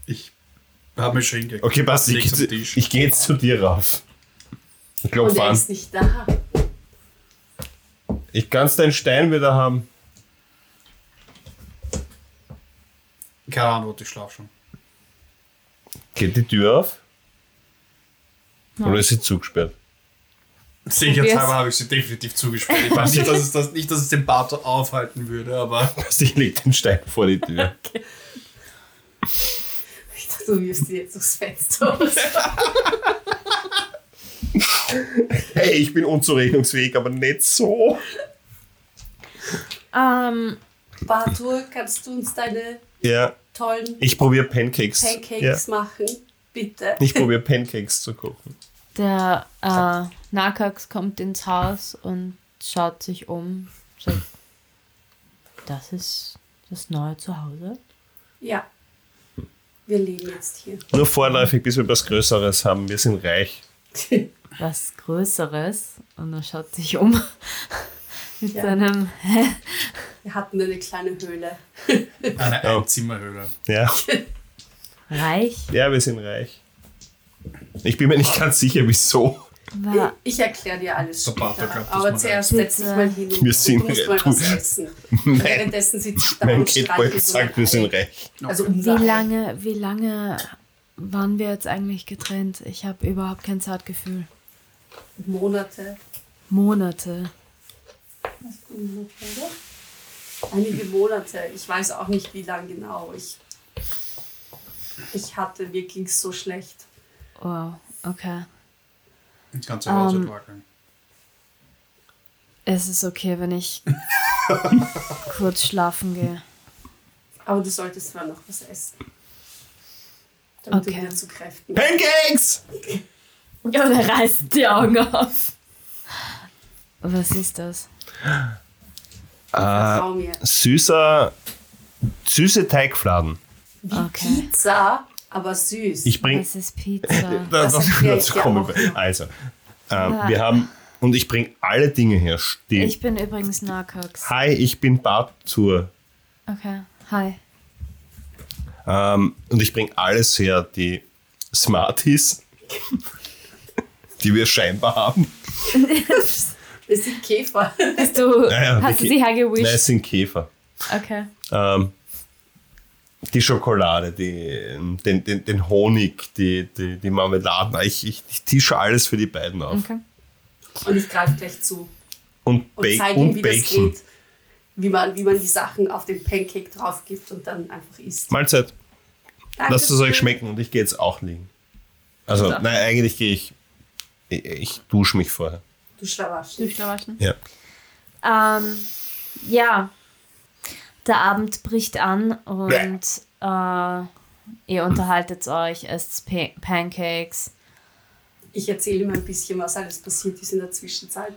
Ich habe mich schon hingekriegt. Okay, passt. Ich, Tisch. ich gehe jetzt zu dir rauf. Ich Und klopfe er an. ist nicht da. Ich kann's deinen Stein wieder haben. Keine Antwort, ich schlafe schon. Geht die Tür auf? Oder ist sie zugesperrt? Sicherheitshalber habe ich sie definitiv zugesperrt. Ich weiß nicht, dass es, das, nicht, dass es den Bato aufhalten würde, aber Also ich leg den Stein vor die Tür. Ich dachte, du wirfst dir jetzt aufs Fenster. Hey, ich bin unzurechnungsfähig, aber nicht so. Ähm, Bartur, kannst du uns deine Ja, tollen ich probiere Pancakes. Pancakes machen? Bitte. Ja, ich probiere Pancakes zu kochen. der äh, Nakax kommt ins Haus und schaut sich um. Sagt, das ist das neue Zuhause? Ja. Wir leben jetzt hier. Nur vorläufig, bis wir was Größeres haben. Wir sind reich. Was Größeres. Und er schaut sich um. Mit Ja. seinem. Wir hatten eine kleine Höhle. Eine Oh. Einzimmerhöhle. Ja, Reich ja, wir sind reich. Ich bin mir nicht ganz sicher, wieso. war. Ich erkläre dir alles Der später. Aber zuerst reich setz dich ist. mal hin und Wir sind du musst reich. mal was essen. Mein, Währenddessen sitze ich da mein so sagt, wir sind Ei. reich. Also Wie lange, wie lange waren wir jetzt eigentlich getrennt? Ich habe überhaupt kein Zartgefühl. Monate. Monate. Einige Monate. Ich weiß auch nicht, wie lang genau. Ich, ich hatte wirklich so schlecht. Wow, okay. Das ganze Haus Ähm, wird wackeln. Es ist okay, wenn ich kurz schlafen gehe. Aber du solltest mal noch was essen. Damit Okay. du wieder zu Kräften Pancakes! Ja, der reißt die Augen auf. Was ist das? Mir. Süßer, süße Teigfladen. Wie Okay. Pizza, aber süß. Ich bring, Was ist Pizza? das, Das das, dazu kommen. Also, ähm, wir haben, und ich bringe alle Dinge her. Die, Ich bin übrigens Nakax. Hi, ich bin Bartur. Okay, hi. Ähm, und ich bringe alles her, die Smarties, die wir scheinbar haben. Das sind Käfer. Hast du, Ja, ja, hast du sie Nein, es hergewischt? sind Käfer. Okay. Ähm, die Schokolade, die, den, den, den Honig, die, die, die Marmeladen. Ich, ich, ich tische alles für die beiden auf. okay. Und ich greife gleich zu. Und, Und Ba- zeige ihm, und wie das Bacon. geht. Wie man, wie man die Sachen auf den Pancake drauf gibt und dann einfach isst. Mahlzeit. Lasst es euch schmecken und ich gehe jetzt auch liegen. Also, nein, eigentlich gehe ich. Ich, ich dusche mich vorher. Du Schlawasch. Du schlafen? Ja. Ähm, ja. Der Abend bricht an und äh, ihr unterhaltet euch, esst Pa- Pancakes. Ich erzähle ihm ein bisschen, was alles passiert ist in der Zwischenzeit.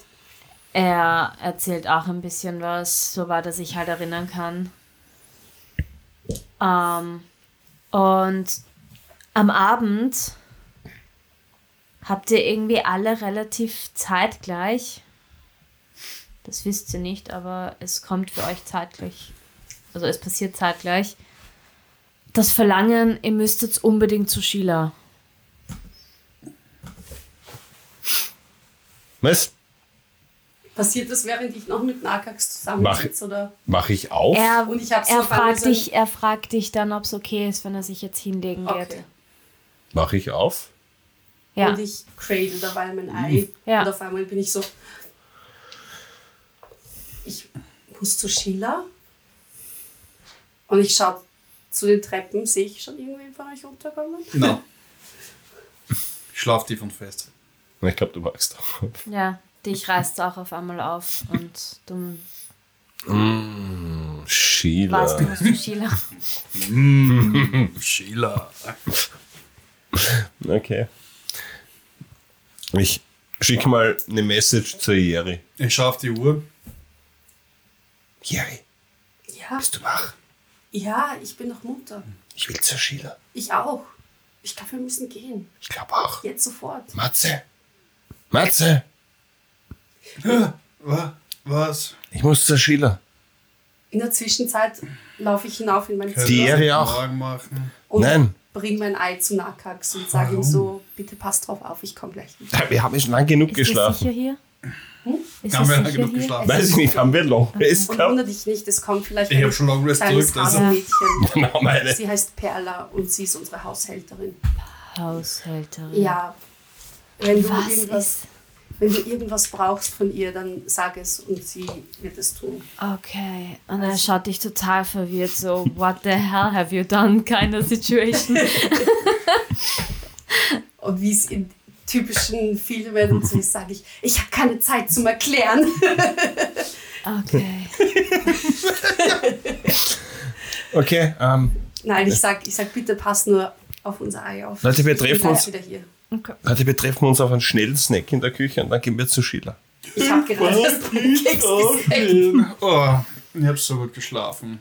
Er erzählt auch ein bisschen was, soweit er sich halt erinnern kann. Ähm, und am Abend habt ihr irgendwie alle relativ zeitgleich. Das wisst ihr nicht, aber es kommt für euch zeitgleich. Also es passiert zeitgleich. Das Verlangen, ihr müsstet unbedingt zu Sheila. Was? Passiert das, während ich noch mit Nakax zusammensitze? Oder? Mache ich auf? Er, Und ich hab so er, fragt dich, er fragt dich dann, ob es okay ist, wenn er sich jetzt hinlegen geht. Okay. Mache ich auf? Ja. Und ich cradle dabei mein Ei. Ja. Und auf einmal bin ich so. Ich muss zu Sheila. Und ich schaue zu den Treppen. Sehe ich schon irgendwen von euch runterkommen? Nein. Ich schlaf tief und fest. Ich glaube, du wachst auf. Ja, dich reißt auch auf einmal auf und du Sheila. weißt, du musst zu Sheila. Sheila. Okay. Ich schicke mal eine Message zur Jerry. Ich schaue auf die Uhr. Jerry, Ja. bist du wach? Ja, ich bin noch Mutter. Ich will zur Sheila. Ich auch. Ich glaube, wir müssen gehen. Ich glaube auch. Jetzt sofort. Matze. Matze. Wa- Was? Ich muss zur Sheila. In der Zwischenzeit laufe ich hinauf in mein Die Zimmer Ehre auch. Morgen machen. und Nein. Bringe mein Ei zu Nakax und sage ihm so, bitte passt drauf auf, ich komme gleich wieder. Wir haben schon lange genug Ist es geschlafen. sicher hier? Ist Haben wir es lange sicher genug hier? geschlafen? Weiß ich nicht, haben wir Long Rest Und gehabt? wundere dich nicht, es kommt vielleicht Ich ein habe schon Long Rest gedrückt. Also. Genau meine. Sie heißt Perla und sie ist unsere Haushälterin. Haushälterin. Ja. Wenn du, Was irgendwas, ist. Wenn du irgendwas brauchst von ihr, dann sag es und sie wird es tun. Okay. Und er schaut dich total verwirrt, so, what the hell have you done, kind of situation. Und wie es in typischen Filmen und so sage ich, ich habe keine Zeit zum Erklären. Okay. Okay, ähm, Nein, ich sag, ich sag, bitte pass nur auf unser Ei auf. Leute, wir treffen uns- wieder hier. Leute, wir treffen uns auf einen schnellen Snack in der Küche und dann gehen wir zu Sheila. Ich habe gerade gesehen. Oh, ich hab so gut geschlafen.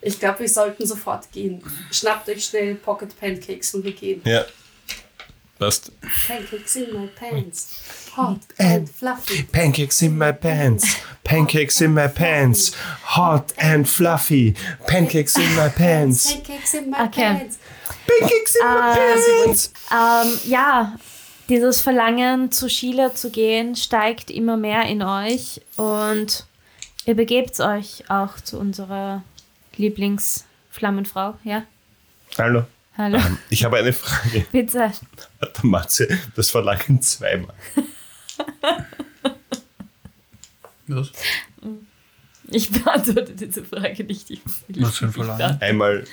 Ich glaube, wir sollten sofort gehen. Schnappt euch schnell Pocket Pancakes und wir gehen. Ja. Passt. Pancakes in my pants. Hot and fluffy. Pancakes in my pants. Pancakes in my pants. Hot and fluffy. Pancakes in my pants. Pancakes in my Okay. pants. Pancakes in my pants. Ähm, ja, dieses Verlangen zu Sheila zu gehen steigt immer mehr in euch und ihr begebt euch auch zu unserer Lieblingsflammenfrau. Ja, Hallo. Hallo. Ich habe eine Frage. Bitte. Hat der Matze das Verlangen zweimal? Was? Ich beantworte diese Frage nicht. Ich Was für ein Verlangen? Einmal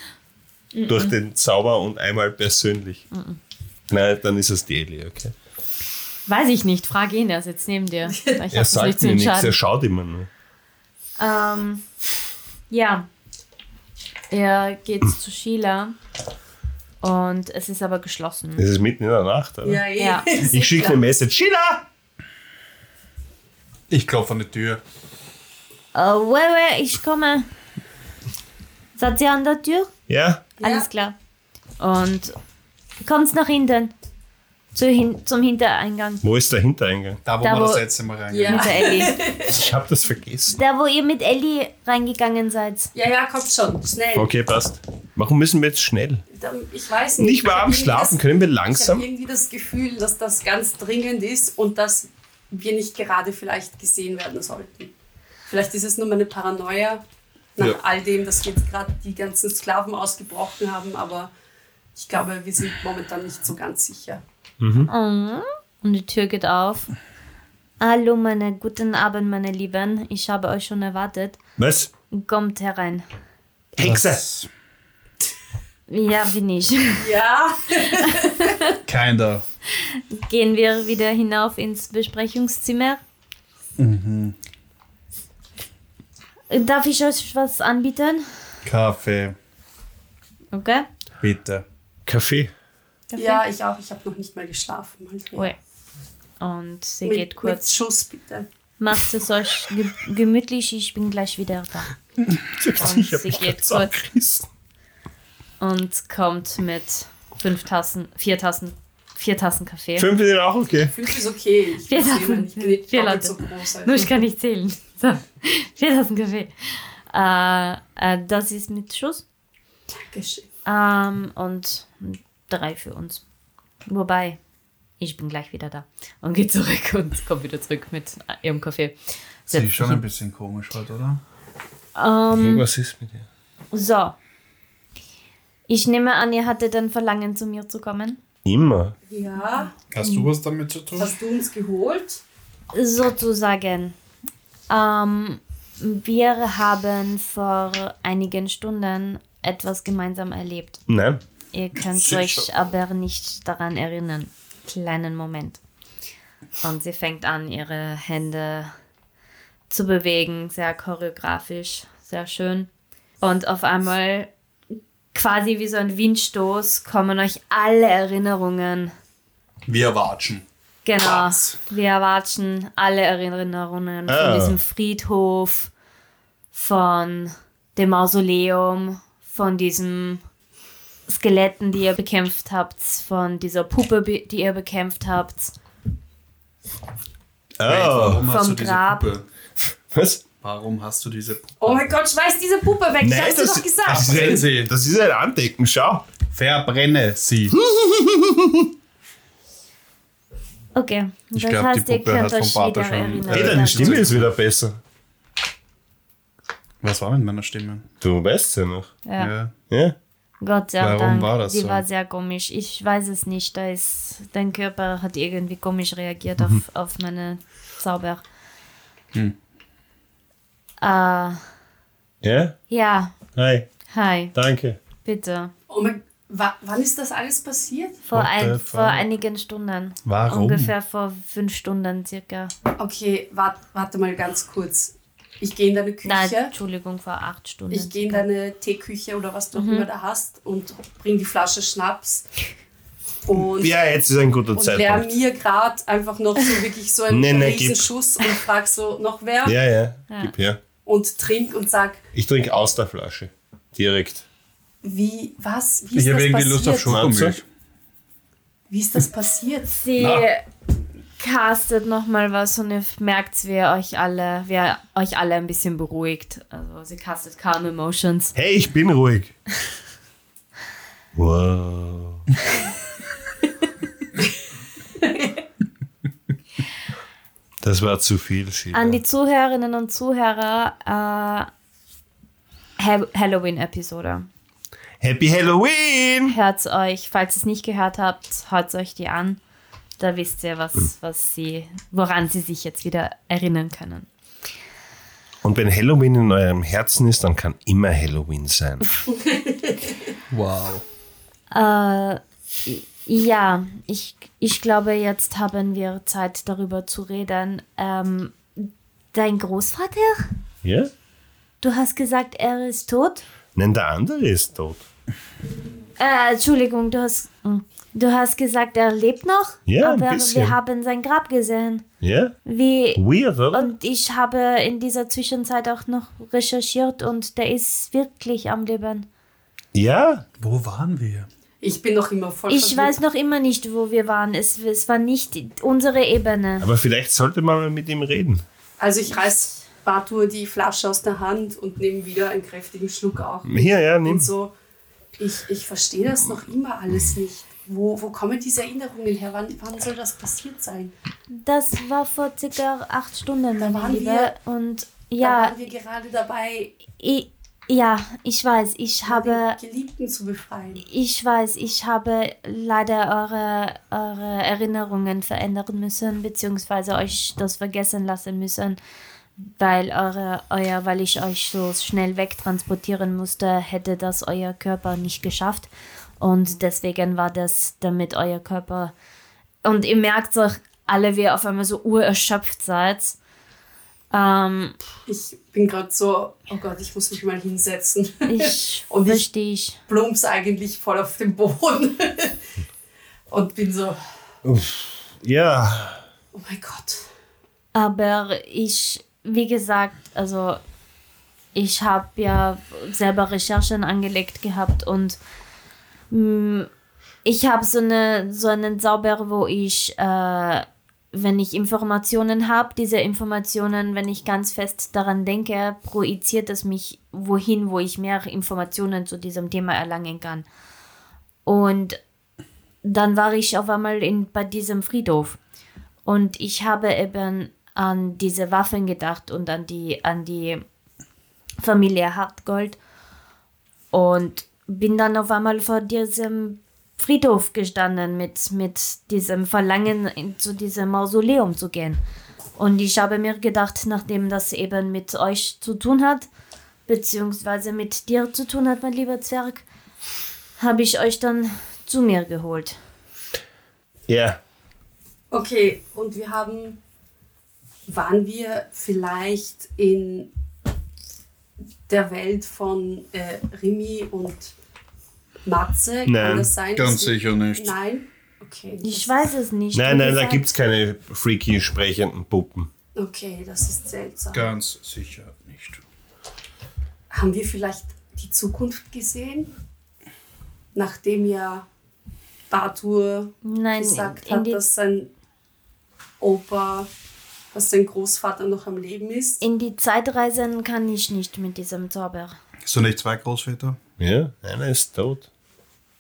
durch den Zauber und einmal persönlich. Nein, dann ist es die Ellie, okay. Weiß ich nicht, frage ihn, er sitzt neben dir. Er sagt mir nichts, er schaut immer nur. Ähm, ja, er geht zu Sheila und es ist aber geschlossen. Es ist mitten in der Nacht, oder? Ja, eh. Ja. Ich schicke eine Message. Sheila! Ich klopfe an die Tür. Oh, wait, wait, ich komme. Seid ihr an der Tür? Ja? Alles klar. Und kommt nach hinten. Zu hin zum Hintereingang. Wo ist der Hintereingang? Da, wo Da, wir wo- das letzte Mal reingehen. Ja. Ich habe das vergessen. Da, wo ihr mit Ellie reingegangen seid. Ja, ja, kommt schon. Schnell. Okay, passt. Warum müssen wir jetzt schnell? Ich weiß nicht. Nicht warm schlafen, das- können wir Ich habe langsam? irgendwie das Gefühl, dass das ganz dringend ist und dass wir nicht gerade vielleicht gesehen werden sollten. Vielleicht ist es nur meine Paranoia nach Ja. all dem, dass jetzt gerade die ganzen Sklaven ausgebrochen haben, aber ich glaube, wir sind momentan nicht so ganz sicher. Und die Tür geht auf. Hallo, meine guten Abend, meine Lieben. Ich habe euch schon erwartet. Was? Kommt herein. Hexe! Ja, bin ich. Ja, Kinder. Gehen wir wieder hinauf ins Besprechungszimmer. Darf ich euch was anbieten? Kaffee, Okay. bitte. Kaffee. Ja, ich auch. Ich habe noch nicht mal geschlafen. Also, Ui. Und sie mit, geht Mit kurz. Schuss bitte. Macht es euch ge gemütlich, ich bin gleich wieder da. Ich hab sie geht kurz. Und kommt mit fünf Tassen, vier Tassen, vier Tassen Kaffee. Fünf sind auch okay. Fünf ist okay. Ich Vier Tassen. nicht nicht Vier Leute. so groß. Nur Also. ich kann nicht zählen. So. Vier Tassen Kaffee. Äh, äh, das ist mit Schuss. Dankeschön. Ähm, und drei für uns. Wobei, ich bin gleich wieder da. Und geht zurück und kommt wieder zurück mit ihrem Kaffee. Sie ist schon ein bisschen komisch heute, oder? Ähm, Was ist mit dir? so. Ich nehme an, ihr hattet ein Verlangen, zu mir zu kommen. Immer. Ja, Hast du was damit zu tun? hast du uns geholt? Sozusagen. Ähm, wir haben vor einigen Stunden etwas gemeinsam erlebt. Nein. Ihr könnt Sicher. euch aber nicht daran erinnern. Kleinen Moment. Und sie fängt an, ihre Hände zu bewegen, sehr choreografisch, sehr schön. Und auf einmal, quasi wie so ein Windstoß, kommen euch alle Erinnerungen. Wir watschen. Genau. Was? Wir erwarten alle Erinnerungen von Ah. diesem Friedhof, von dem Mausoleum, von diesen Skeletten, die ihr bekämpft habt, von dieser Puppe, die ihr bekämpft habt. Oh. Warum hast Vom du diese Grab. Puppe? Was? Warum hast du diese Puppe? Oh mein Gott, schmeiß diese Puppe weg. ich hab's dir doch gesagt. das, ist sie. ein, das ist ein Andecken, schau. Verbrenne sie. Okay, Ich das glaub, die heißt, ihr Puppe könnt hat euch vom Vater schon-. Hey, deine Stimme ist wieder besser. Was war mit meiner Stimme? Du weißt ja noch. Ja. Ja? Gott sei Warum Dank. war das Sie so? war sehr komisch. Ich weiß es nicht. Da ist, dein Körper hat irgendwie komisch reagiert auf, auf meine Zauber. Hm. Äh, Ja? ja, Hi, hi, danke. bitte. Oh mein Wa wann ist das alles passiert? Vor, ein, vor einigen Stunden. Warum? Ungefähr vor fünf Stunden circa. Okay, wart, warte mal ganz kurz. Ich gehe in deine Küche. Nein, Entschuldigung, vor acht Stunden. Ich gehe in deine Teeküche oder was du auch immer da hast und bring die Flasche Schnaps. Und, Ja, jetzt ist ein guter und Zeitpunkt. mir gerade einfach noch so wirklich so einen Nee, nee. Riesenschuss und frag so, noch wer? Ja, ja, gib her. Und trink und sag, Ich trinke aus der Flasche. Direkt. wie, was, wie ist Ich habe das irgendwie passiert? Lust auf Schokomilch. Wie ist das passiert? Sie castet nochmal was und ihr merkt, wie ihr euch alle, wie ihr euch alle ein bisschen beruhigt. Also sie castet Calm Emotions. Hey, ich bin ruhig. Wow. Das war zu viel, Sheila. An die Zuhörerinnen und Zuhörer, äh, Ha- Halloween-Episode. Happy Halloween! Hört's euch, falls ihr es nicht gehört habt, hört euch die an. Da wisst ihr, was, was sie, woran sie sich jetzt wieder erinnern können. Und wenn Halloween in eurem Herzen ist, dann kann immer Halloween sein. Wow. Äh, ja, ich, ich glaube, jetzt haben wir Zeit darüber zu reden. Ähm, dein Großvater? Ja? Du hast gesagt, er ist tot? Nein, der andere ist tot. Äh, Entschuldigung, du hast, hm, du hast gesagt, er lebt noch? Ja, ein aber bisschen. wir haben sein Grab gesehen. Ja? Wie, Weird, oder? und ich habe in dieser Zwischenzeit auch noch recherchiert und der ist wirklich am Leben. Ja? Wo waren wir? Ich bin noch immer voll Ich weiß noch immer nicht, wo wir waren. Es, es war nicht unsere Ebene. Aber vielleicht sollte man mal mit ihm reden. Also ich reiß Bartur die Flasche aus der Hand und nehme wieder einen kräftigen Schluck auch. Hier, ja, nimm. Und so, ich, ich verstehe das noch immer alles nicht. Wo, wo kommen diese Erinnerungen her? Wann, wann soll das passiert sein? Das war vor circa acht Stunden, meine waren Liebe. wir- Und Da ja, waren wir gerade dabei, ich, ja, ich weiß, ich habe, Geliebten zu befreien. ich weiß, ich habe leider eure, eure Erinnerungen verändern müssen, beziehungsweise euch das vergessen lassen müssen, weil eure, euer, weil ich euch so schnell wegtransportieren musste, hätte das euer Körper nicht geschafft. Und deswegen war das, damit euer Körper. Und ihr merkt euch alle, wie ihr auf einmal so urerschöpft seid. Ähm, Ich bin gerade so, oh Gott, ich muss mich mal hinsetzen. ich Und ich- verstehe ich. Plumps eigentlich voll auf dem Boden. Und bin so, Ja. oh mein Gott. Aber ich, wie gesagt, also ich habe ja selber Recherchen angelegt gehabt und ich habe so, eine, so einen Zauber, wo ich, äh, wenn ich Informationen habe, diese Informationen, wenn ich ganz fest daran denke, projiziert es mich wohin, wo ich mehr Informationen zu diesem Thema erlangen kann. Und dann war ich auf einmal in, bei diesem Friedhof. Und ich habe eben an diese Waffen gedacht und an die, an die Familie Hartgold. Und bin dann auf einmal vor diesem Friedhof gestanden mit, mit diesem Verlangen, in, zu diesem Mausoleum zu gehen. Und ich habe mir gedacht, nachdem das eben mit euch zu tun hat, beziehungsweise mit dir zu tun hat, mein lieber Zwerg, habe ich euch dann zu mir geholt. Ja. Okay, und wir haben, waren wir vielleicht in der Welt von äh, Rimi und Matze? Kann Nein, das sein? ganz sicher nicht. Nein? Okay. Ich weiß es nicht. Nein, nein, da gibt es keine freaky sprechenden Puppen. Okay, das ist seltsam. Ganz sicher nicht. Haben wir vielleicht die Zukunft gesehen? Nachdem ja Bartur Nein, gesagt in hat, die, dass sein Opa, dass sein Großvater noch am Leben ist. in die Zeit reisen kann ich nicht mit diesem Zauber. Hast du nicht zwei Großväter? Ja, einer ist tot.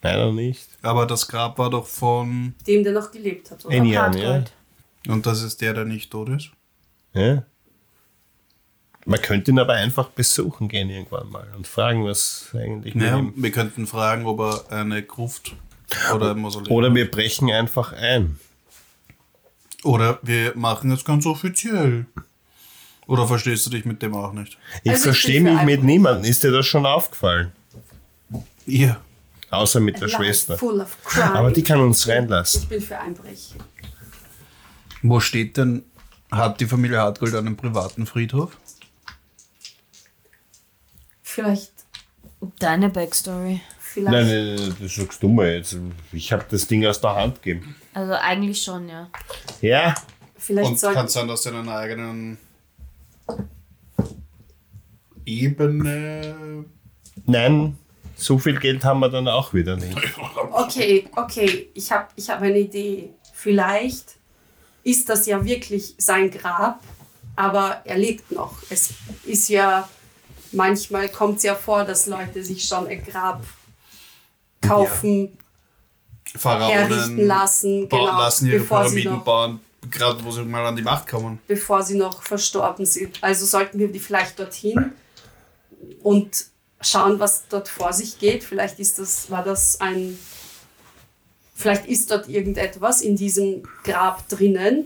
Einer nicht. Aber das Grab war doch von. Dem, der noch gelebt hat, oder? Enian, ja. Und das ist der, der nicht tot ist? ja. Man könnte ihn aber einfach besuchen gehen irgendwann mal und fragen, was eigentlich mit Naja, ihm... wir könnten fragen, ob er eine Gruft oder ein Mausoleum Oder wir brechen einfach ein. Oder wir machen es ganz offiziell. Oder verstehst du dich mit dem auch nicht? Ich Also verstehe mich mit niemandem. Ist dir das schon aufgefallen? Ihr. Außer mit A der life Schwester. Full of crime. Aber die kann uns reinlassen. Ich bin für Einbrechen. Wo steht denn, hat die Familie Hartgold einen privaten Friedhof? Vielleicht, Deine Backstory. vielleicht. Nein, nein, nein, das sagst du mal jetzt. Ich habe das Ding aus der Hand gegeben. Also eigentlich schon, ja. Ja, Vielleicht Und kann sein, dass sie einen eigenen Ebene. nein, so viel Geld haben wir dann auch wieder nicht. Okay, okay, ich habe ich hab eine Idee. Vielleicht ist das ja wirklich sein Grab, aber er lebt noch. Es ist ja, manchmal kommt es ja vor, dass Leute sich schon ein Grab kaufen, Pharaonen herrichten lassen, bauen genau, lassen ihre bevor, sie Pyramiden noch, bauen, gerade wo sie mal an die Macht kommen. bevor sie noch verstorben sind. Also sollten wir die vielleicht dorthin und schauen, was dort vor sich geht. Vielleicht ist das, war das ein, vielleicht ist dort irgendetwas in diesem Grab drinnen,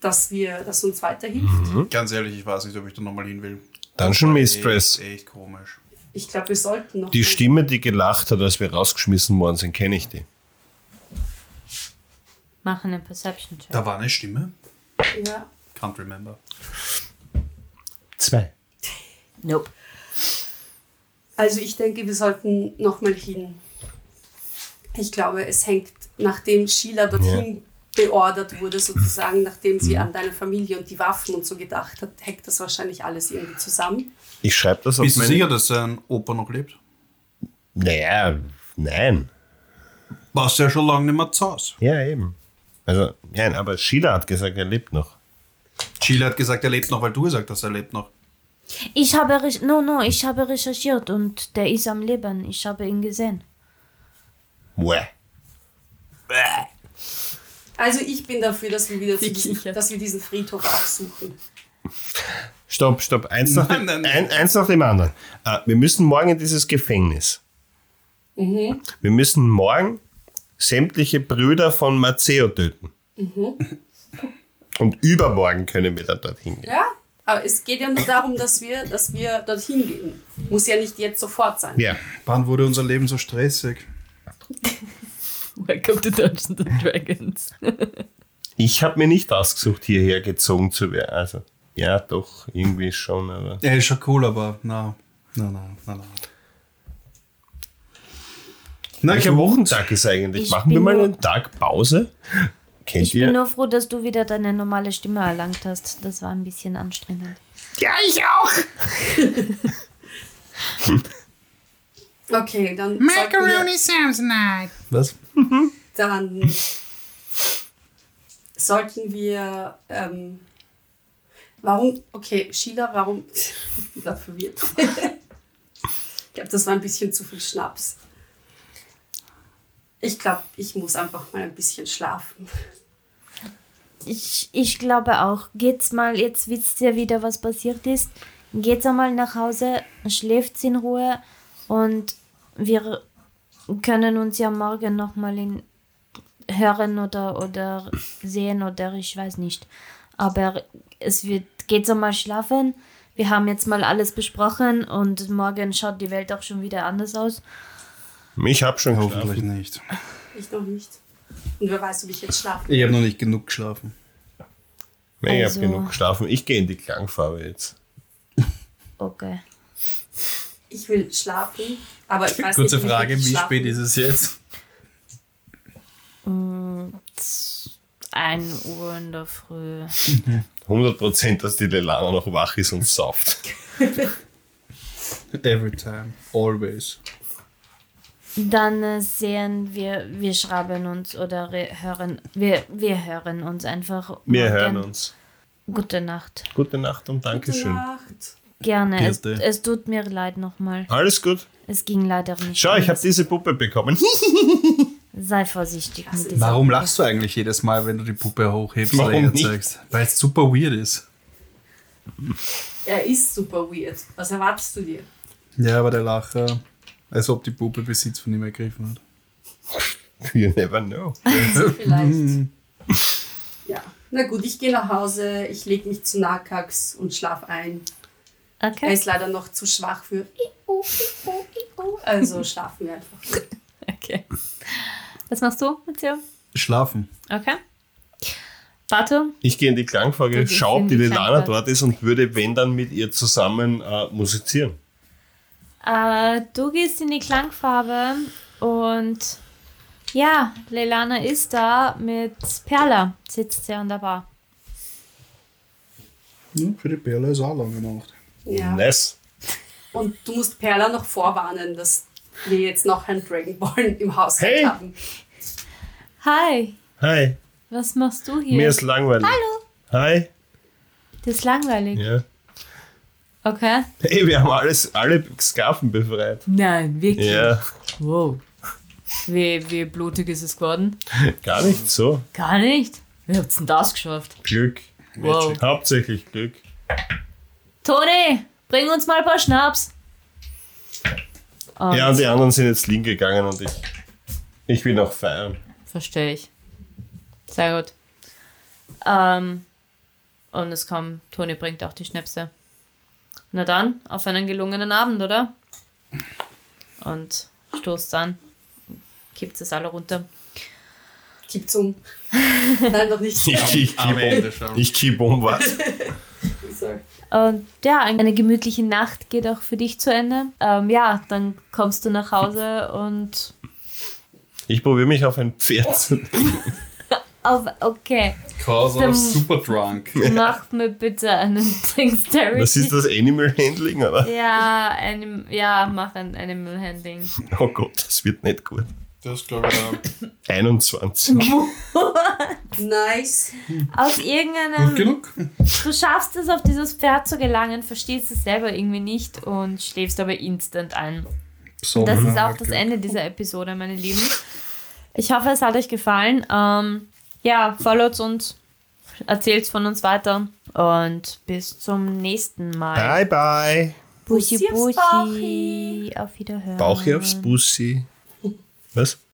das wir, das uns weiterhilft. Ganz ehrlich, ich weiß nicht, ob ich da nochmal hin will. Dungeon Echt, Mistress. echt komisch. Ich glaube, wir sollten noch. Die Stimme, die gelacht hat, als wir rausgeschmissen worden sind, kenne ich die. Mach einen Perception Check. Da war eine Stimme. Ja. Can't remember. Zwei. Nope. Also ich denke, wir sollten noch mal hin. Ich glaube, es hängt, nachdem Sheila dorthin beordert wurde, sozusagen, nachdem sie an deine Familie und die Waffen und so gedacht hat, hängt das wahrscheinlich alles irgendwie zusammen. Ich schreibe das auf Bist du sicher, dass sein Opa noch lebt? Naja, nein. Warst ja schon lange nicht mehr zu Hause. Ja, eben. Also, nein, aber Sheila hat gesagt, er lebt noch. Chile hat gesagt, er lebt noch, weil du gesagt hast, er lebt noch. Ich habe, no, no, ich habe recherchiert und der ist am Leben. Ich habe ihn gesehen. Uäh. Also ich bin dafür, dass wir wieder zu diesen, dass wir diesen Friedhof aufsuchen. Stopp, stopp. Eins nach, Nein, dem, nein, nein. Ein, eins nach dem anderen. Äh, wir müssen morgen in dieses Gefängnis. Wir müssen morgen sämtliche Brüder von Maceo töten. Und übermorgen können wir dann dorthin gehen. Ja, aber es geht ja nur darum, dass wir, dass wir dorthin gehen. Muss ja nicht jetzt sofort sein. Ja. Wann wurde unser Leben so stressig? Welcome to Dungeons and Dragons. Ich habe mir nicht ausgesucht, hierher gezogen zu werden. Also, ja, doch, irgendwie schon, aber. Ja, ist schon cool, aber na, na, na, na, na. Na, Welcher Wochentag ist eigentlich? Ich Machen wir mal einen Tag Pause? Kennt Ich bin ihr? nur froh, dass du wieder deine normale Stimme erlangt hast. Das war ein bisschen anstrengend. Ja, ich auch. Okay, dann sollten wir, sounds nice. Was? dann sollten wir ähm, warum, okay, Sheila, warum, ich bin verwirrt. ich glaube, das war ein bisschen zu viel Schnaps. Ich glaube, ich muss einfach mal ein bisschen schlafen. Ich, ich glaube auch. Geht's mal, jetzt wisst ihr wieder, was passiert ist. Geht's einmal nach Hause, schläft in Ruhe und wir können uns ja morgen nochmal in hören oder, oder sehen oder ich weiß nicht. Aber es wird, geht's einmal schlafen. Wir haben jetzt mal alles besprochen und morgen schaut die Welt auch schon wieder anders aus. Ich habe schon Hoffentlich nicht. Ich noch nicht. Und wer weiß, ob ich jetzt schlafe. Ich habe noch nicht genug geschlafen. Nee, ich Also- habe genug geschlafen. Ich gehe in die Klangfarbe jetzt. Okay. Ich will schlafen, aber ich weiß Kurze nicht, Frage, wie schlafen spät ist es jetzt? Ein Uhr in der Früh. 100%, dass die Lelana noch wach ist und sauft. Every time. Always. Dann äh, sehen wir, wir schreiben uns oder re- hören, wir, wir hören uns einfach. Wir morgen. hören uns. Gute Nacht. Gute Nacht und Gute Dankeschön. Nacht. Gerne. Es, Bitte. es tut mir leid nochmal. Alles gut. Es ging leider nicht. Schau, ich habe anders. diese Puppe bekommen. Sei vorsichtig mit dieser Warum Puppe. lachst du eigentlich jedes Mal, wenn du die Puppe hochhebst Warum oder zeigst? Weil es super weird ist. Er ist super weird. Was erwartest du dir? Ja, aber der Lacher, als ob die Puppe Besitz von ihm ergriffen hat. You never know. Vielleicht. ja. Na gut, ich gehe nach Hause, ich lege mich zu Nakax und schlaf ein. Er Okay. ist leider noch zu schwach für. Also schlafen wir einfach. Okay. Was machst du, Matteo? Schlafen. Okay. Warte. Ich gehe in die gehst schau, ob die die Lilana dort ist und würde, wenn dann, mit ihr zusammen äh, musizieren. Äh, du gehst in die Klangfarbe und ja, Leilana ist da mit Perla, sitzt sie an der Bar. Ja, für die Perle ist auch lang gemacht. Ja. Nice. Und du musst Perla noch vorwarnen, dass wir jetzt noch einen Dragon Ball im Haushalt Hey. haben. Hi, Hi, was machst du hier? mir ist langweilig. Hallo. Hi. Das ist langweilig. Ja. Okay. Hey, wir haben alles, alle Sklaven befreit. Nein, wirklich. Ja, Wow. Wie, wie blutig ist es geworden? gar nicht so. Gar nicht. Wie habt ihr denn das geschafft? Glück. Wow. Hauptsächlich Glück. Toni, bring uns mal ein paar Schnaps. Und Ja, und die anderen sind jetzt liegen gegangen und ich, ich will noch feiern. Verstehe ich. Sehr gut. Ähm, und es kam, Toni bringt auch die Schnäpse. Na dann, auf einen gelungenen Abend, oder? Und stoßt an, kippt es alle runter. Kippt's um. Nein, noch nicht. Ich, ich, kipp Ende um, schon. ich kipp um was. Und ja, eine gemütliche Nacht geht auch für dich zu Ende. Ähm, ja, dann kommst du nach Hause und Ich probiere mich auf ein Pferd zu. auf, okay, Cause Dann- I was super drunk. mach mir bitte einen Dexterity. Das ist das Animal Handling, oder? Ja, anim, ja, mach ein Animal Handling. Oh Gott, das wird nicht gut. Das glaube ich auch 21. Nice. Aus gut irgendeinem. genug. Du schaffst es, auf dieses Pferd zu gelangen, verstehst es selber irgendwie nicht und schläfst aber instant ein. So, Das ist auch das. Ende dieser Episode, meine Lieben. Ich hoffe, es hat euch gefallen. Ähm, ja, followt uns, erzählt von uns weiter und bis zum nächsten Mal. Bye, bye. Bussi, Bussi aufs Bussi. Auf Wiederhören. Bauchi aufs Bussi. Was?